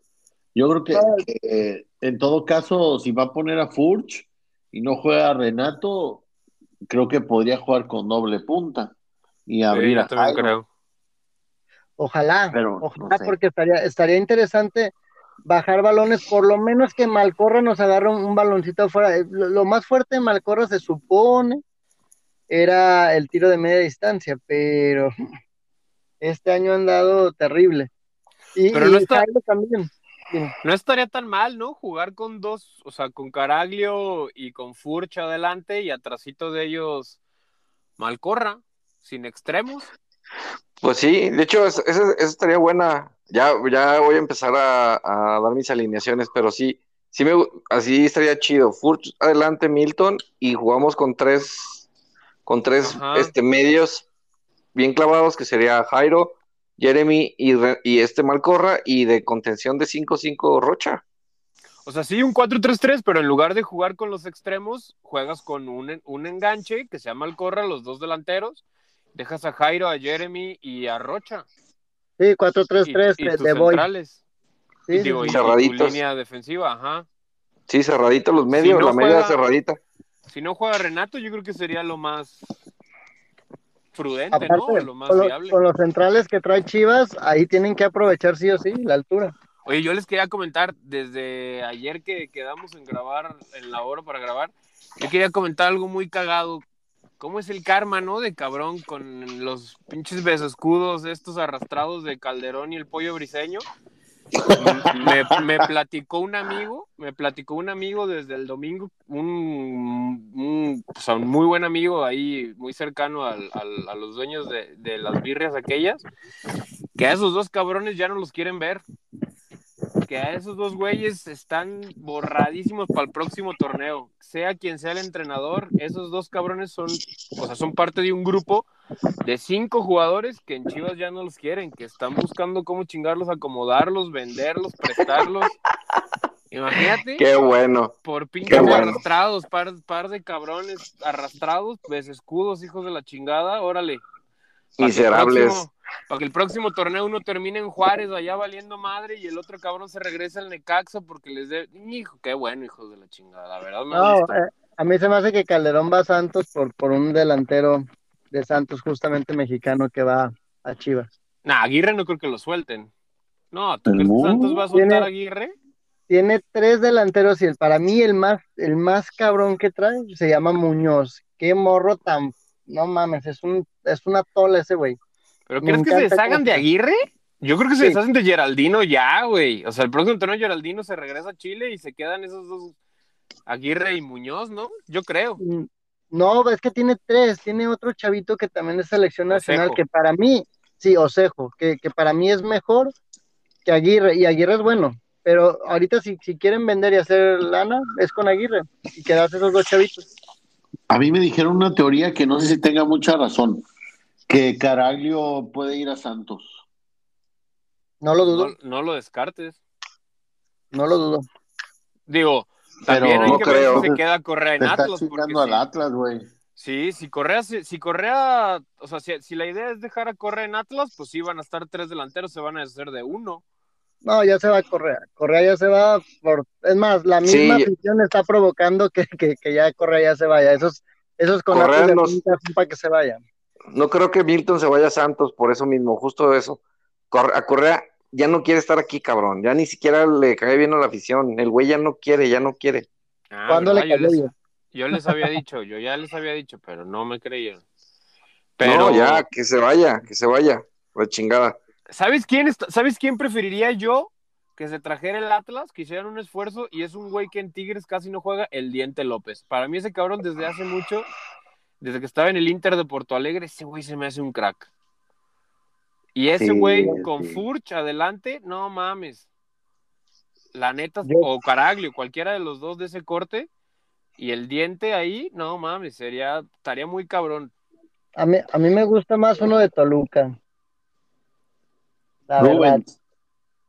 Yo creo que, en todo caso, si va a poner a Furch y no juega a Renato, creo que podría jugar con doble punta y abrir a Jairo. Ojalá, ojalá, porque estaría, estaría interesante bajar balones, por lo menos que Malcorra nos agarre un, baloncito afuera. Eh, lo, más fuerte de Malcorra se supone era el tiro de media distancia, pero (laughs) este año han dado terrible. Y, pero no también. No estaría tan mal, ¿no? Jugar con dos, o sea, con Caraglio y con Furch adelante y atrásito de ellos Malcorra, sin extremos. Pues sí, de hecho, esa estaría buena. Ya, ya voy a empezar a, dar mis alineaciones, pero sí, sí me, así estaría chido. Furch adelante, Milton, y jugamos con tres, con tres este, medios bien clavados, que sería Jairo, Jeremy y, y este Malcorra, y de contención de 5-5 Rocha. O sea, sí, un 4-3-3, pero en lugar de jugar con los extremos, juegas con un, un enganche que se llama Malcorra, los dos delanteros, Dejas a Jairo, a Jeremy y a Rocha. Sí, 4-3-3 de Boy. Sí, digo, y, cerraditos. línea defensiva, ajá. Sí, cerraditos los medios, la media cerradita. Si no juega Renato, yo creo que sería lo más prudente, ¿no? Lo más con, viable. con los centrales que trae Chivas, ahí tienen que aprovechar sí o sí la altura. Oye, yo les quería comentar, desde ayer que quedamos en grabar, en la hora para grabar, yo quería comentar algo muy cagado ¿Cómo es el karma, no? De cabrón con los pinches besoscudos estos arrastrados de Calderón y el pollo briseño. Me, platicó un amigo, me platicó un amigo desde el domingo, un, muy buen amigo ahí, muy cercano a los dueños de, de las birrias aquellas, que a esos dos cabrones ya no los quieren ver que a esos dos güeyes están borradísimos para el próximo torneo. Sea quien sea el entrenador, esos dos cabrones son, o sea, son parte de un grupo de cinco jugadores que en Chivas ya no los quieren, que están buscando cómo chingarlos, acomodarlos, venderlos, prestarlos. Imagínate. Qué bueno. Por pinches arrastrados, par, par de cabrones arrastrados, pues escudos, hijos de la chingada, órale. Miserables para que el próximo torneo uno termine en Juárez allá valiendo madre y el otro cabrón se regrese al Necaxa porque les dé, hijo, qué bueno, hijos de la chingada, la verdad no, eh, a mí se me hace que Calderón va a Santos por, por un delantero de Santos justamente mexicano que va a Chivas. Nah, Aguirre no creo que lo suelten. No, ¿tú crees que Santos va a soltar a Aguirre? Tiene tres delanteros y el, para mí el más, el más cabrón que trae se llama Muñoz. Qué morro tan, no mames, es un, es una tola ese güey. ¿Pero crees que se deshagan de Aguirre? Yo creo que se deshacen de Geraldino ya, güey. O sea, el próximo torneo Geraldino se regresa a Chile y se quedan esos dos Aguirre y Muñoz, ¿no? Yo creo. No, es que tiene tres. Tiene otro chavito que también es selección nacional, que para mí, sí, Osejo, que, que para mí es mejor que Aguirre. Y Aguirre es bueno. Pero ahorita si, si quieren vender y hacer lana, es con Aguirre. Y quedarse esos dos chavitos. A mí me dijeron una teoría que no sé si tenga mucha razón que Caraglio puede ir a Santos. No lo dudo. No, lo descartes. No lo dudo. Digo, también hay que ver si se queda Correa en Atlas. Porque al Atlas, güey. Sí, si Correa, si, Correa, o sea, si, la idea es dejar a Correa en Atlas, pues sí van a estar tres delanteros, se van a hacer de uno. No, ya se va Correa. Correa ya se va por. Es más, la misma afición está provocando que, ya Correa ya se vaya. Esos, esos con Correa para que se vayan no creo que Milton se vaya a Santos por eso mismo, justo eso. A Correa ya no quiere estar aquí, cabrón. Ya ni siquiera le cae bien a la afición. El güey ya no quiere, ya no quiere. Ah, ¿Cuándo le yo, les, yo les había dicho, yo ya les había dicho, pero no me creyeron. Pero no, ya, que se vaya, que se vaya, la chingada. ¿Sabes quién, ¿Sabes quién preferiría yo que se trajera el Atlas, que hicieran un esfuerzo y es un güey que en Tigres casi no juega, el Diente López? Para mí ese cabrón desde hace mucho desde que estaba en el Inter de Porto Alegre, ese güey se me hace un crack. Y ese güey con Furch adelante, no mames. La neta, o Caraglio, cualquiera de los dos de ese corte, y el diente ahí, no mames, sería, estaría muy cabrón. A mí, a mí me gusta más uno de Toluca. La verdad.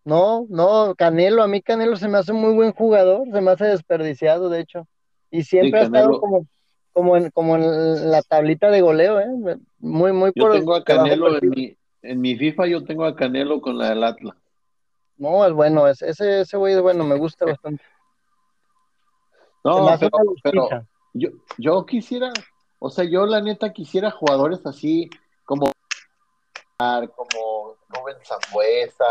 No, no, Canelo, a mí Canelo se me hace muy buen jugador, se me hace desperdiciado, de hecho. Y siempre ha estado como, como, en, como en la tablita de goleo, ¿eh? Muy, muy yo tengo a Canelo en mi, en mi FIFA, yo tengo a Canelo con la del Atlas. No, es bueno, ese, ese güey es bueno, me gusta (laughs) bastante. No, pero, yo, yo quisiera, o sea, yo la neta quisiera jugadores así como como Rubén Zambuesa,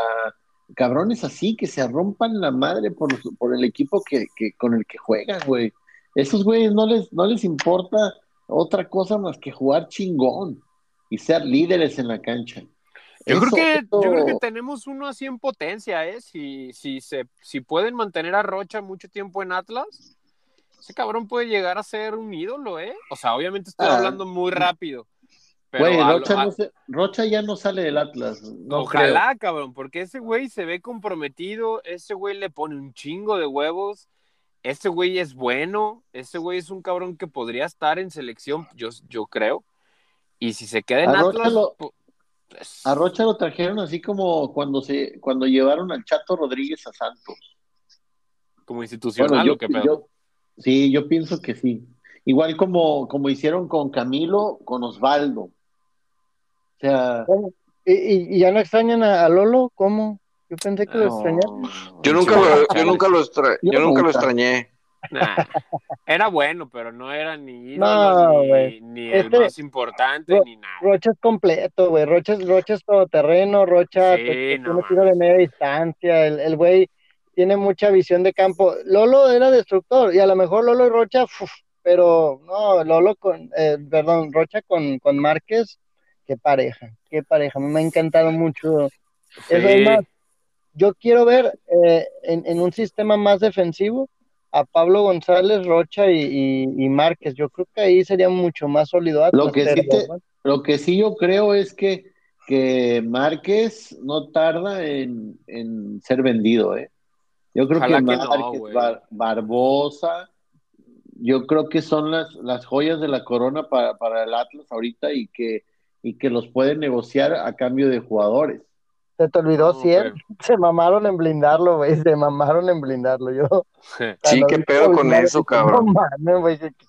cabrones así que se rompan la madre por, por el equipo que, que, con el que juegan, güey. Esos güeyes no les, no les importa otra cosa más que jugar chingón y ser líderes en la cancha. Yo, creo que, yo creo que tenemos uno así en potencia, ¿eh? Si, si, se, si pueden mantener a Rocha mucho tiempo en Atlas, ese cabrón puede llegar a ser un ídolo, ¿eh? O sea, obviamente estoy ah. hablando muy rápido. Güey, Rocha, ya no sale del Atlas. ojalá, cabrón, porque ese güey se ve comprometido, ese güey le pone un chingo de huevos, ese güey es bueno, ese güey es un cabrón que podría estar en selección, yo, yo creo. Y si se queda en Atlas. A Rocha lo trajeron así como cuando se cuando llevaron al Chato Rodríguez a Santos. Como institucional o qué pedo. sí, yo pienso que sí. Igual como, como hicieron con Camilo, con Osvaldo. ¿Y, ya no extrañan a, Lolo? ¿Cómo? Yo pensé que lo extrañaban. Yo nunca lo, yo nunca lo, yo nunca lo extrañé. Era bueno, pero no era ni, ni, el este más importante, ni nada. Rocha es completo, güey. Rocha, Rocha es todoterreno, Rocha sí, tiene tiro de media distancia. El güey tiene mucha visión de campo. Lolo era destructor, y a lo mejor Lolo y Rocha, pero no, Lolo con, eh, perdón, Rocha con, con Márquez, qué pareja, qué pareja, me ha encantado mucho. es más, yo quiero ver eh, en, un sistema más defensivo a Pablo González, Rocha y, Márquez. Yo creo que ahí sería mucho más sólido. lo, que sí lo que sí yo creo es que, que Márquez no tarda en, ser vendido. ¿eh? Yo creo que Márquez, Barbosa, yo creo que son las, las joyas de la corona para, para el Atlas ahorita y que y que los pueden negociar a cambio de jugadores. Se te olvidó, sí, (laughs) se mamaron en blindarlo, güey, se mamaron en blindarlo, yo. Sí, qué pedo con eso, (laughs) cabrón. No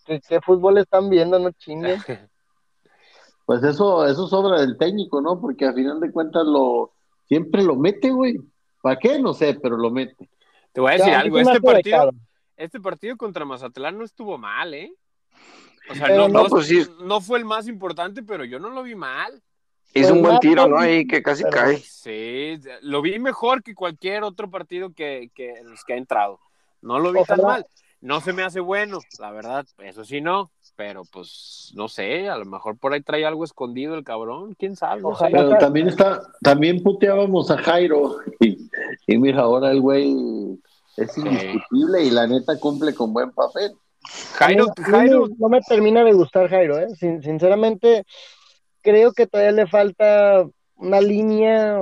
¿qué, fútbol están viendo, no chinguen? (laughs) Pues eso, eso sobra del técnico, ¿no? Porque a final de cuentas lo, siempre lo mete, güey. ¿Para qué? No sé, pero lo mete. Te voy a decir algo, este partido, este partido contra Mazatlán no estuvo mal, ¿eh? O sea, no, pues no, fue el más importante, pero yo no lo vi mal. Hizo un buen tiro, ¿no? Ahí que casi cae. Sí, lo vi mejor que cualquier otro partido que, que los que ha entrado. No lo vi tan mal. No se me hace bueno, la verdad, eso sí no, pero pues no sé, a lo mejor por ahí trae algo escondido el cabrón, quién sabe. Pero también está, también puteábamos a Jairo y, mira, ahora el güey es indiscutible y la neta cumple con buen papel. Jairo, Jairo. No me termina de gustar Jairo, ¿eh? sinceramente, creo que todavía le falta una línea.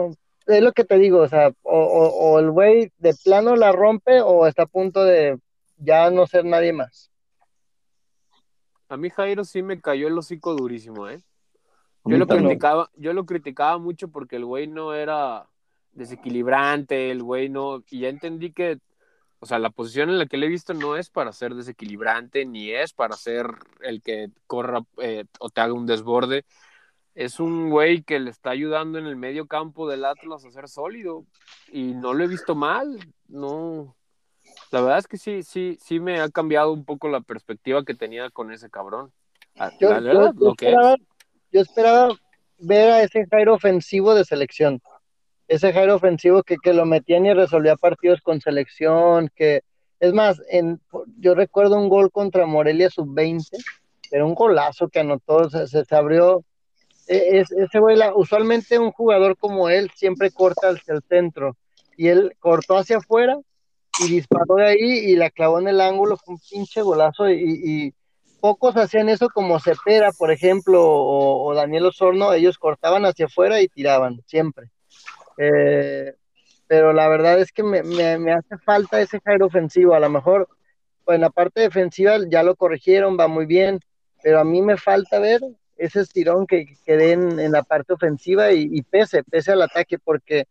Es lo que te digo, o sea, o, el güey de plano la rompe o está a punto de ya no ser nadie más. A mí Jairo sí me cayó el hocico durísimo, ¿eh? Yo lo, criticaba, yo lo criticaba mucho porque el güey no era desequilibrante, el güey no, y ya entendí que o sea, la posición en la que le he visto no es para ser desequilibrante, ni es para ser el que corra eh, o te haga un desborde. Es un güey que le está ayudando en el medio campo del Atlas a ser sólido. Y no lo he visto mal. No. La verdad es que sí, sí, sí me ha cambiado un poco la perspectiva que tenía con ese cabrón. Ah, yo, yo esperaba ver a ese Jairo ofensivo de selección ese Jairo ofensivo que, que lo metían y resolvía partidos con selección, que es más, en, yo recuerdo un gol contra Morelia sub-20, era un golazo que anotó, se, se, abrió, es, ese güey, usualmente un jugador como él siempre corta hacia el centro, y él cortó hacia afuera y disparó de ahí y la clavó en el ángulo, fue un pinche golazo y, pocos hacían eso como Cepera, por ejemplo, o, Daniel Osorno, ellos cortaban hacia afuera y tiraban, siempre. Eh, pero la verdad es que me, hace falta ese Jairo ofensivo. A lo mejor pues, en la parte defensiva ya lo corrigieron, va muy bien, pero a mí me falta ver ese estirón que, que den en la parte ofensiva y, pese, pese al ataque, porque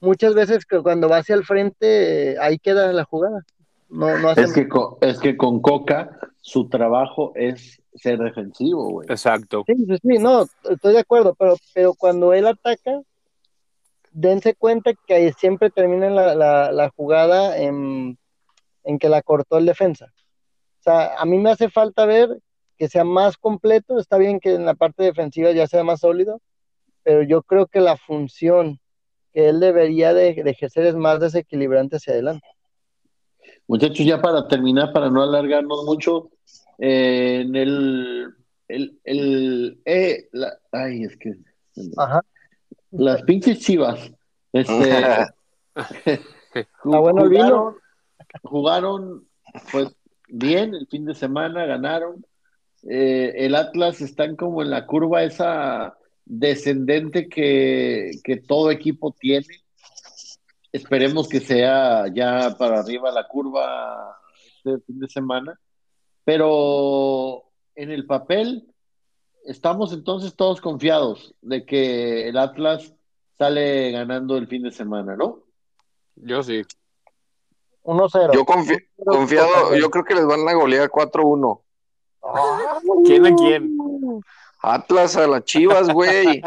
muchas veces que cuando va hacia el frente, ahí queda la jugada. No, no es, que con, es que con Coca su trabajo es ser defensivo, güey. Exacto. Sí, sí, no, estoy de acuerdo, pero, pero cuando él ataca, dense cuenta que siempre termina la, la, jugada en, en, que la cortó el defensa. O sea, a mí me hace falta ver que sea más completo, está bien que en la parte defensiva ya sea más sólido, pero yo creo que la función que él debería de, ejercer es más desequilibrante hacia adelante. Muchachos, ya para terminar, para no alargarnos mucho, eh, en el, el, el eh, ay, es que las pinches chivas, este, (laughs) (laughs) bueno jugaron, jugaron, pues bien el fin de semana, ganaron. Eh, el Atlas están como en la curva esa descendente que, todo equipo tiene. Esperemos que sea ya para arriba la curva este fin de semana. Pero en el papel estamos entonces todos confiados de que el Atlas sale ganando el fin de semana, ¿no? Yo sí. 1-0. Yo confiado, yo creo que les van a golear 4-1. ¿Quién a quién? Atlas a las chivas, (laughs) güey.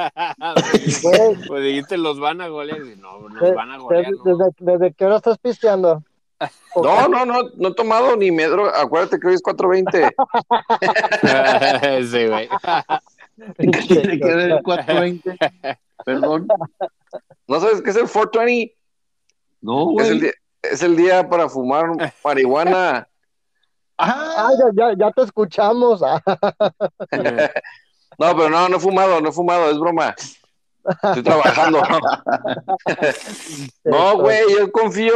pues dijiste, los van a golear. No, nos van a golear. Desde, desde, qué hora estás pisteando? No, no, no, no he tomado ni medro. Acuérdate que hoy es 4.20. (laughs) sí, güey. ¿Qué tiene que ver el 4.20? Perdón. ¿No sabes qué es el 420? No, güey. Es el, día, es el día para fumar marihuana. Ah, ya, ya, ya te escuchamos. (laughs) No, pero no, no he fumado, no he fumado, es broma. Estoy trabajando. (laughs) no, güey, yo confío.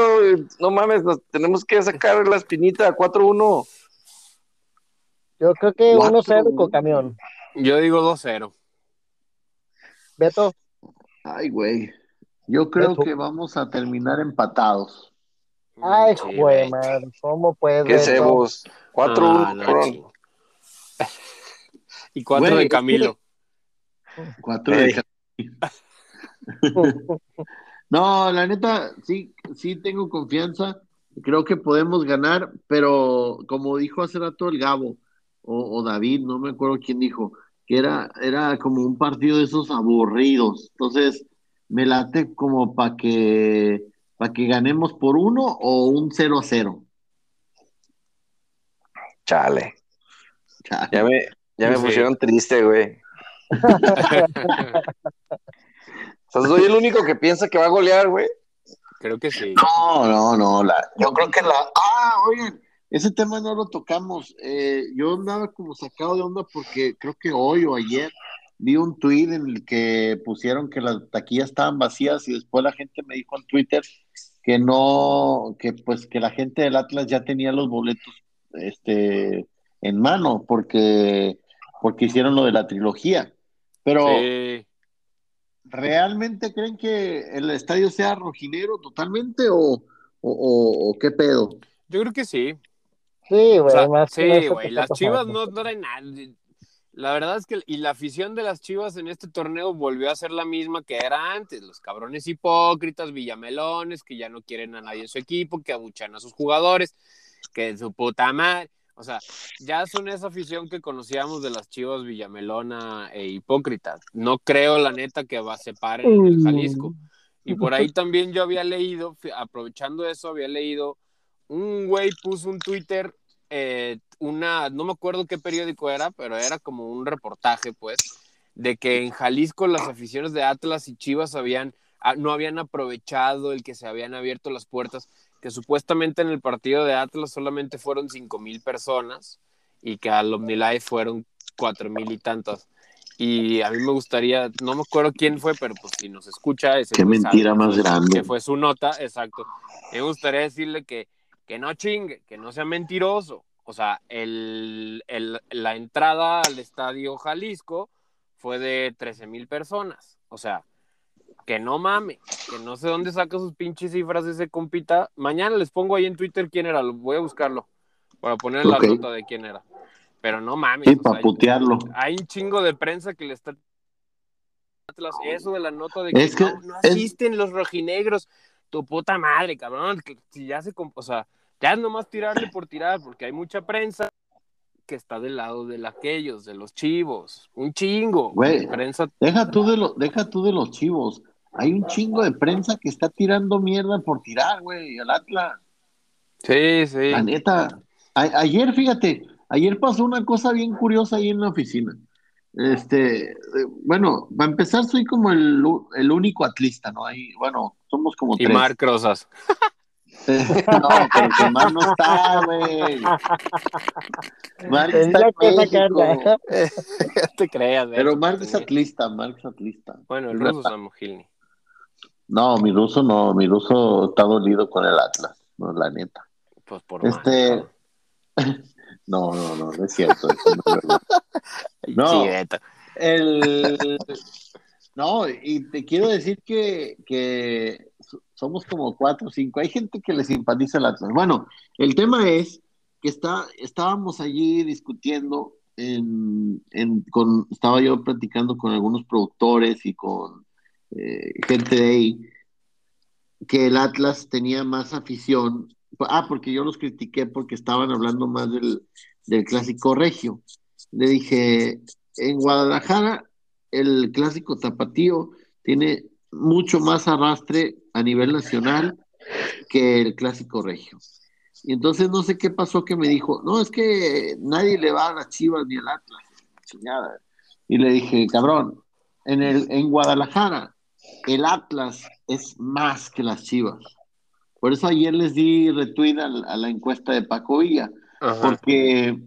No mames, nos tenemos que sacar la espinita 4-1. Yo creo que 1-0 con camión. Yo digo 2-0. Beto. Ay, güey. Yo creo que vamos a terminar empatados. Ay, güey, man. ¿Cómo puedes? ¿Qué hacemos? 4-1. (laughs) Y cuatro de Camilo. Cuatro de Camilo. (laughs) no, la neta, sí, sí tengo confianza. Creo que podemos ganar, pero como dijo hace rato el Gabo, o, David, no me acuerdo quién dijo, que era, era como un partido de esos aburridos. Entonces, me late como para que, para que ganemos por uno o un 0 a 0. Chale. Chale. Ya me, ya me pusieron triste, güey. (laughs) o sea, soy el único que piensa que va a golear, güey. Creo que sí. No, no, no. La, yo creo que la. Ah, oigan, ese tema no lo tocamos. Eh, yo andaba como sacado de onda porque creo que hoy o ayer vi un tweet en el que pusieron que las taquillas estaban vacías y después la gente me dijo en Twitter que no, que pues que la gente del Atlas ya tenía los boletos este en mano porque porque hicieron lo de la trilogía. Pero, ¿realmente creen que el estadio sea rojinero totalmente o, o, qué pedo? Yo creo que sí. Sí, güey. sí, güey. Las chivas no, no eran nada. La verdad es que y la afición de las Chivas en este torneo volvió a ser la misma que era antes, los cabrones hipócritas, villamelones, que ya no quieren a nadie en su equipo, que abuchan a sus jugadores, que su puta madre. O sea, ya son esa afición que conocíamos de las Chivas Villamelona e Hipócritas. No creo, la neta, que va a separar en el Jalisco. Y por ahí también yo había leído, aprovechando eso, había leído, un güey puso un Twitter, eh, una, no me acuerdo qué periódico era, pero era como un reportaje, pues, de que en Jalisco las aficiones de Atlas y Chivas habían, ah, no habían aprovechado el que se habían abierto las puertas que supuestamente en el partido de Atlas solamente fueron cinco mil personas y que al OmniLife fueron cuatro mil y tantas. Y a mí me gustaría, no me acuerdo quién fue, pero pues si nos escucha, ese Qué mentira más grande. Que fue su nota, exacto. Me gustaría decirle que, que no chingue, que no sea mentiroso. O sea, el, el, la entrada al estadio Jalisco fue de 13 mil personas. O sea, que no mame, que no sé dónde saca sus pinches cifras ese compita. Mañana les pongo ahí en Twitter quién era, voy a buscarlo para poner la nota de quién era. Pero no mames. Sí, para putearlo. Hay un chingo de prensa que le está eso de la nota de que, no, asisten los rojinegros, tu puta madre, cabrón, que si ya se, o sea, ya es nomás tirarle por tirar, porque hay mucha prensa que está del lado de aquellos, de los chivos, un chingo. Güey, prensa... deja tú de lo, deja tú de los chivos, hay un chingo de prensa que está tirando mierda por tirar, güey, al Atlas. Sí, sí. La neta, ayer, fíjate, ayer pasó una cosa bien curiosa ahí en la oficina. Este, eh, bueno, para empezar, soy como el, el único atlista, ¿no? Ahí, bueno, somos como y tres. Y Marc Rosas. (laughs) no, pero que Marc no está, güey. Marc está en (laughs) te creas, güey. Pero Marc es atlista, Marc es atlista. Bueno, el ruso es Mojilni. No, mi ruso no, mi ruso está dolido con el Atlas, no, la neta. Pues por este. (laughs) no, no, no, no es cierto. no, el. No, y te quiero decir que, que somos como cuatro o cinco. Hay gente que le simpatiza el Atlas. Bueno, el tema es que está, estábamos allí discutiendo en, en, con, estaba yo platicando con algunos productores y con eh, gente de ahí, que el Atlas tenía más afición. Ah, porque yo los critiqué porque estaban hablando más del, del clásico regio. Le dije, en Guadalajara el clásico tapatío tiene mucho más arrastre a nivel nacional que el clásico regio. Y entonces no sé qué pasó que me dijo, no, es que nadie le va a las chivas ni al Atlas. Y le dije, cabrón, en, el, en Guadalajara el Atlas es más que las Chivas. Por eso ayer les di retweet a, la encuesta de Paco Villa, porque,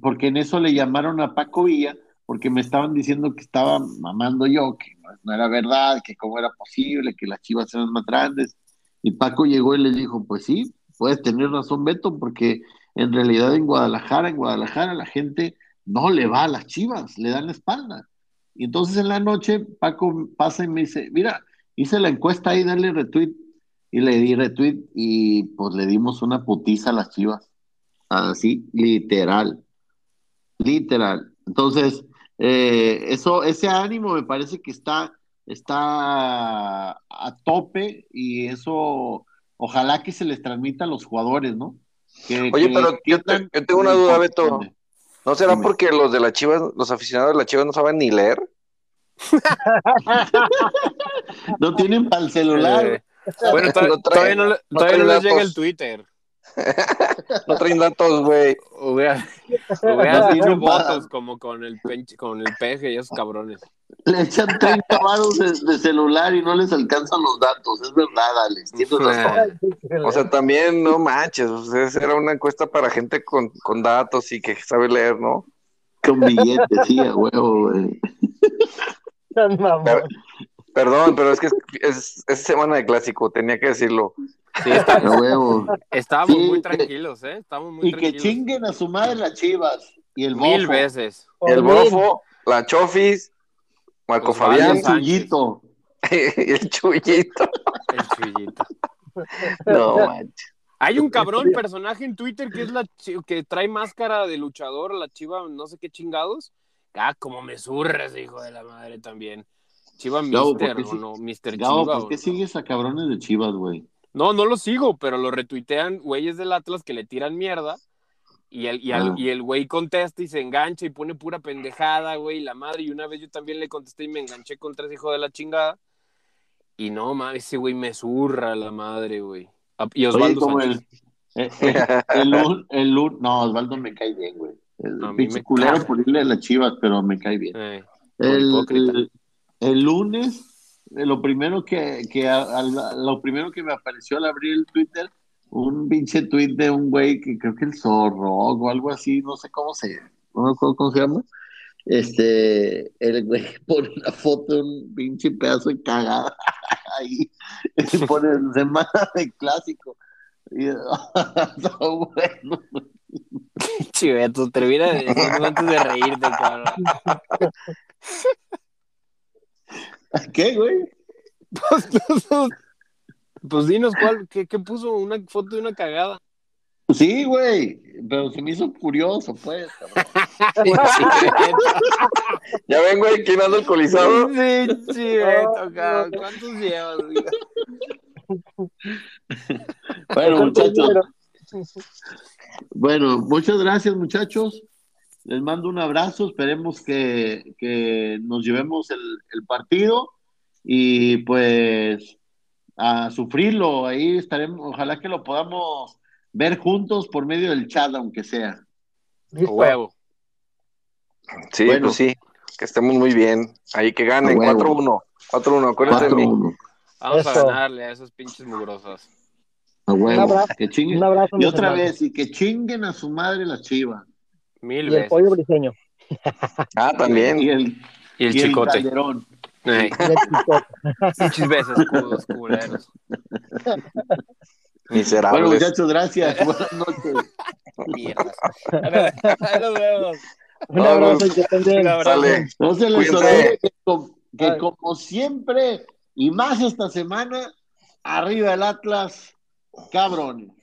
porque en eso le llamaron a Paco Villa, porque me estaban diciendo que estaba mamando yo, que no, era verdad, que cómo era posible, que las Chivas eran más grandes. Y Paco llegó y les dijo, pues sí, puedes tener razón Beto, porque en realidad en Guadalajara, en Guadalajara la gente no le va a las Chivas, le dan la espalda. Y entonces en la noche Paco pasa y me dice, mira, hice la encuesta ahí, dale retweet. Y le di retweet y pues le dimos una putiza a las chivas. Así, literal. Literal. Entonces, eh, eso, ese ánimo me parece que está, está a tope y eso, ojalá que se les transmita a los jugadores, ¿no? Oye, pero yo, tengo una duda, Beto. ¿No será porque los de la Chivas, los aficionados de la Chivas no saben ni leer? (laughs) no tienen para el celular. Eh, bueno, (laughs) todavía no, todavía no les llega el Twitter. No traen datos, güey. Hubiera, hubiera votos como con el, con el peje y esos cabrones. Le echan 30 varos de, celular y no les alcanzan los datos. Es verdad, Alex. Tienes razón. O sea, también, no manches. O sea, era una encuesta para gente con, con datos y que sabe leer, ¿no? Con billetes, sí, a huevo, güey. Perdón, pero es que es, es, semana de clásico, tenía que decirlo. Sí, está, (laughs) huevo. Estábamos muy tranquilos, ¿eh? Estamos muy y que chinguen a su madre las chivas. Y el bofo. Mil veces. El bofo, la chofis, Marco Fabián. El chullito. (laughs) el chullito. El chullito. No manches. Hay un cabrón personaje en Twitter que es la que trae máscara de luchador, la chiva, no sé qué chingados. Ah, como me surres, hijo de la madre también. Chiva Mister, o no, Mister Chiva. ¿por qué sigues a cabrones de Chivas, güey? No, no lo sigo, pero lo retuitean güeyes del Atlas que le tiran mierda. Y el, y, ah. y el güey contesta y se engancha y pone pura pendejada, güey, la madre. Y una vez yo también le contesté y me enganché con tres hijos de la chingada. Y no, mames, ese güey me zurra la madre, güey. Y Osvaldo El, eh, eh, el, el, no, Osvaldo me cae bien, güey. El no, pinche culero por irle a las chivas, pero me cae bien. Eh, el, el, lunes, eh, lo primero que, que lo primero que me apareció al abrir el Twitter, un pinche tweet de un güey que creo que el zorro o algo así, no sé cómo se, no cómo se llama. Este, el güey (laughs) pone una foto de un pinche pedazo de cagada (laughs) ahí, y pone semana de clásico. Y, (laughs) bueno. Chiveto, termina de antes de reírte, cabrón. ¿Qué, güey? Pues, pues, pues, dinos cuál, ¿qué, ¿qué, puso una foto de una cagada. Sí, güey, pero se me hizo curioso, pues. (laughs) ya ven, güey, ¿quién anda alcoholizado? Sí, sí, toca. ¿Cuántos llevas? bueno, muchachos. Bueno, muchas gracias, muchachos. Les mando un abrazo. Esperemos que, que nos llevemos el, el partido y pues a sufrirlo. Ahí estaremos. Ojalá que lo podamos ver juntos por medio del chat, aunque sea. Huevo. Sí, bueno, pues sí, que estemos muy bien. Ahí que ganen 4-1. 4-1, acuérdate de mí. Vamos a ganarle a esos pinches mugrosos. A huevo. Un abrazo, que chinguen. Un abrazo, y otra vez, y que chinguen a su madre la chiva. Mil y veces. el pollo briseño. (laughs) Ah, también. Y el, y el chicote. El Muchas (laughs) veces, culeros. (laughs) Miserables. Bueno, muchachos, gracias. Buenas noches. Mierda. Nos vemos. Un abrazo, que Un abrazo. No se les olvide que, que como siempre, y más esta semana, arriba el Atlas, cabrón.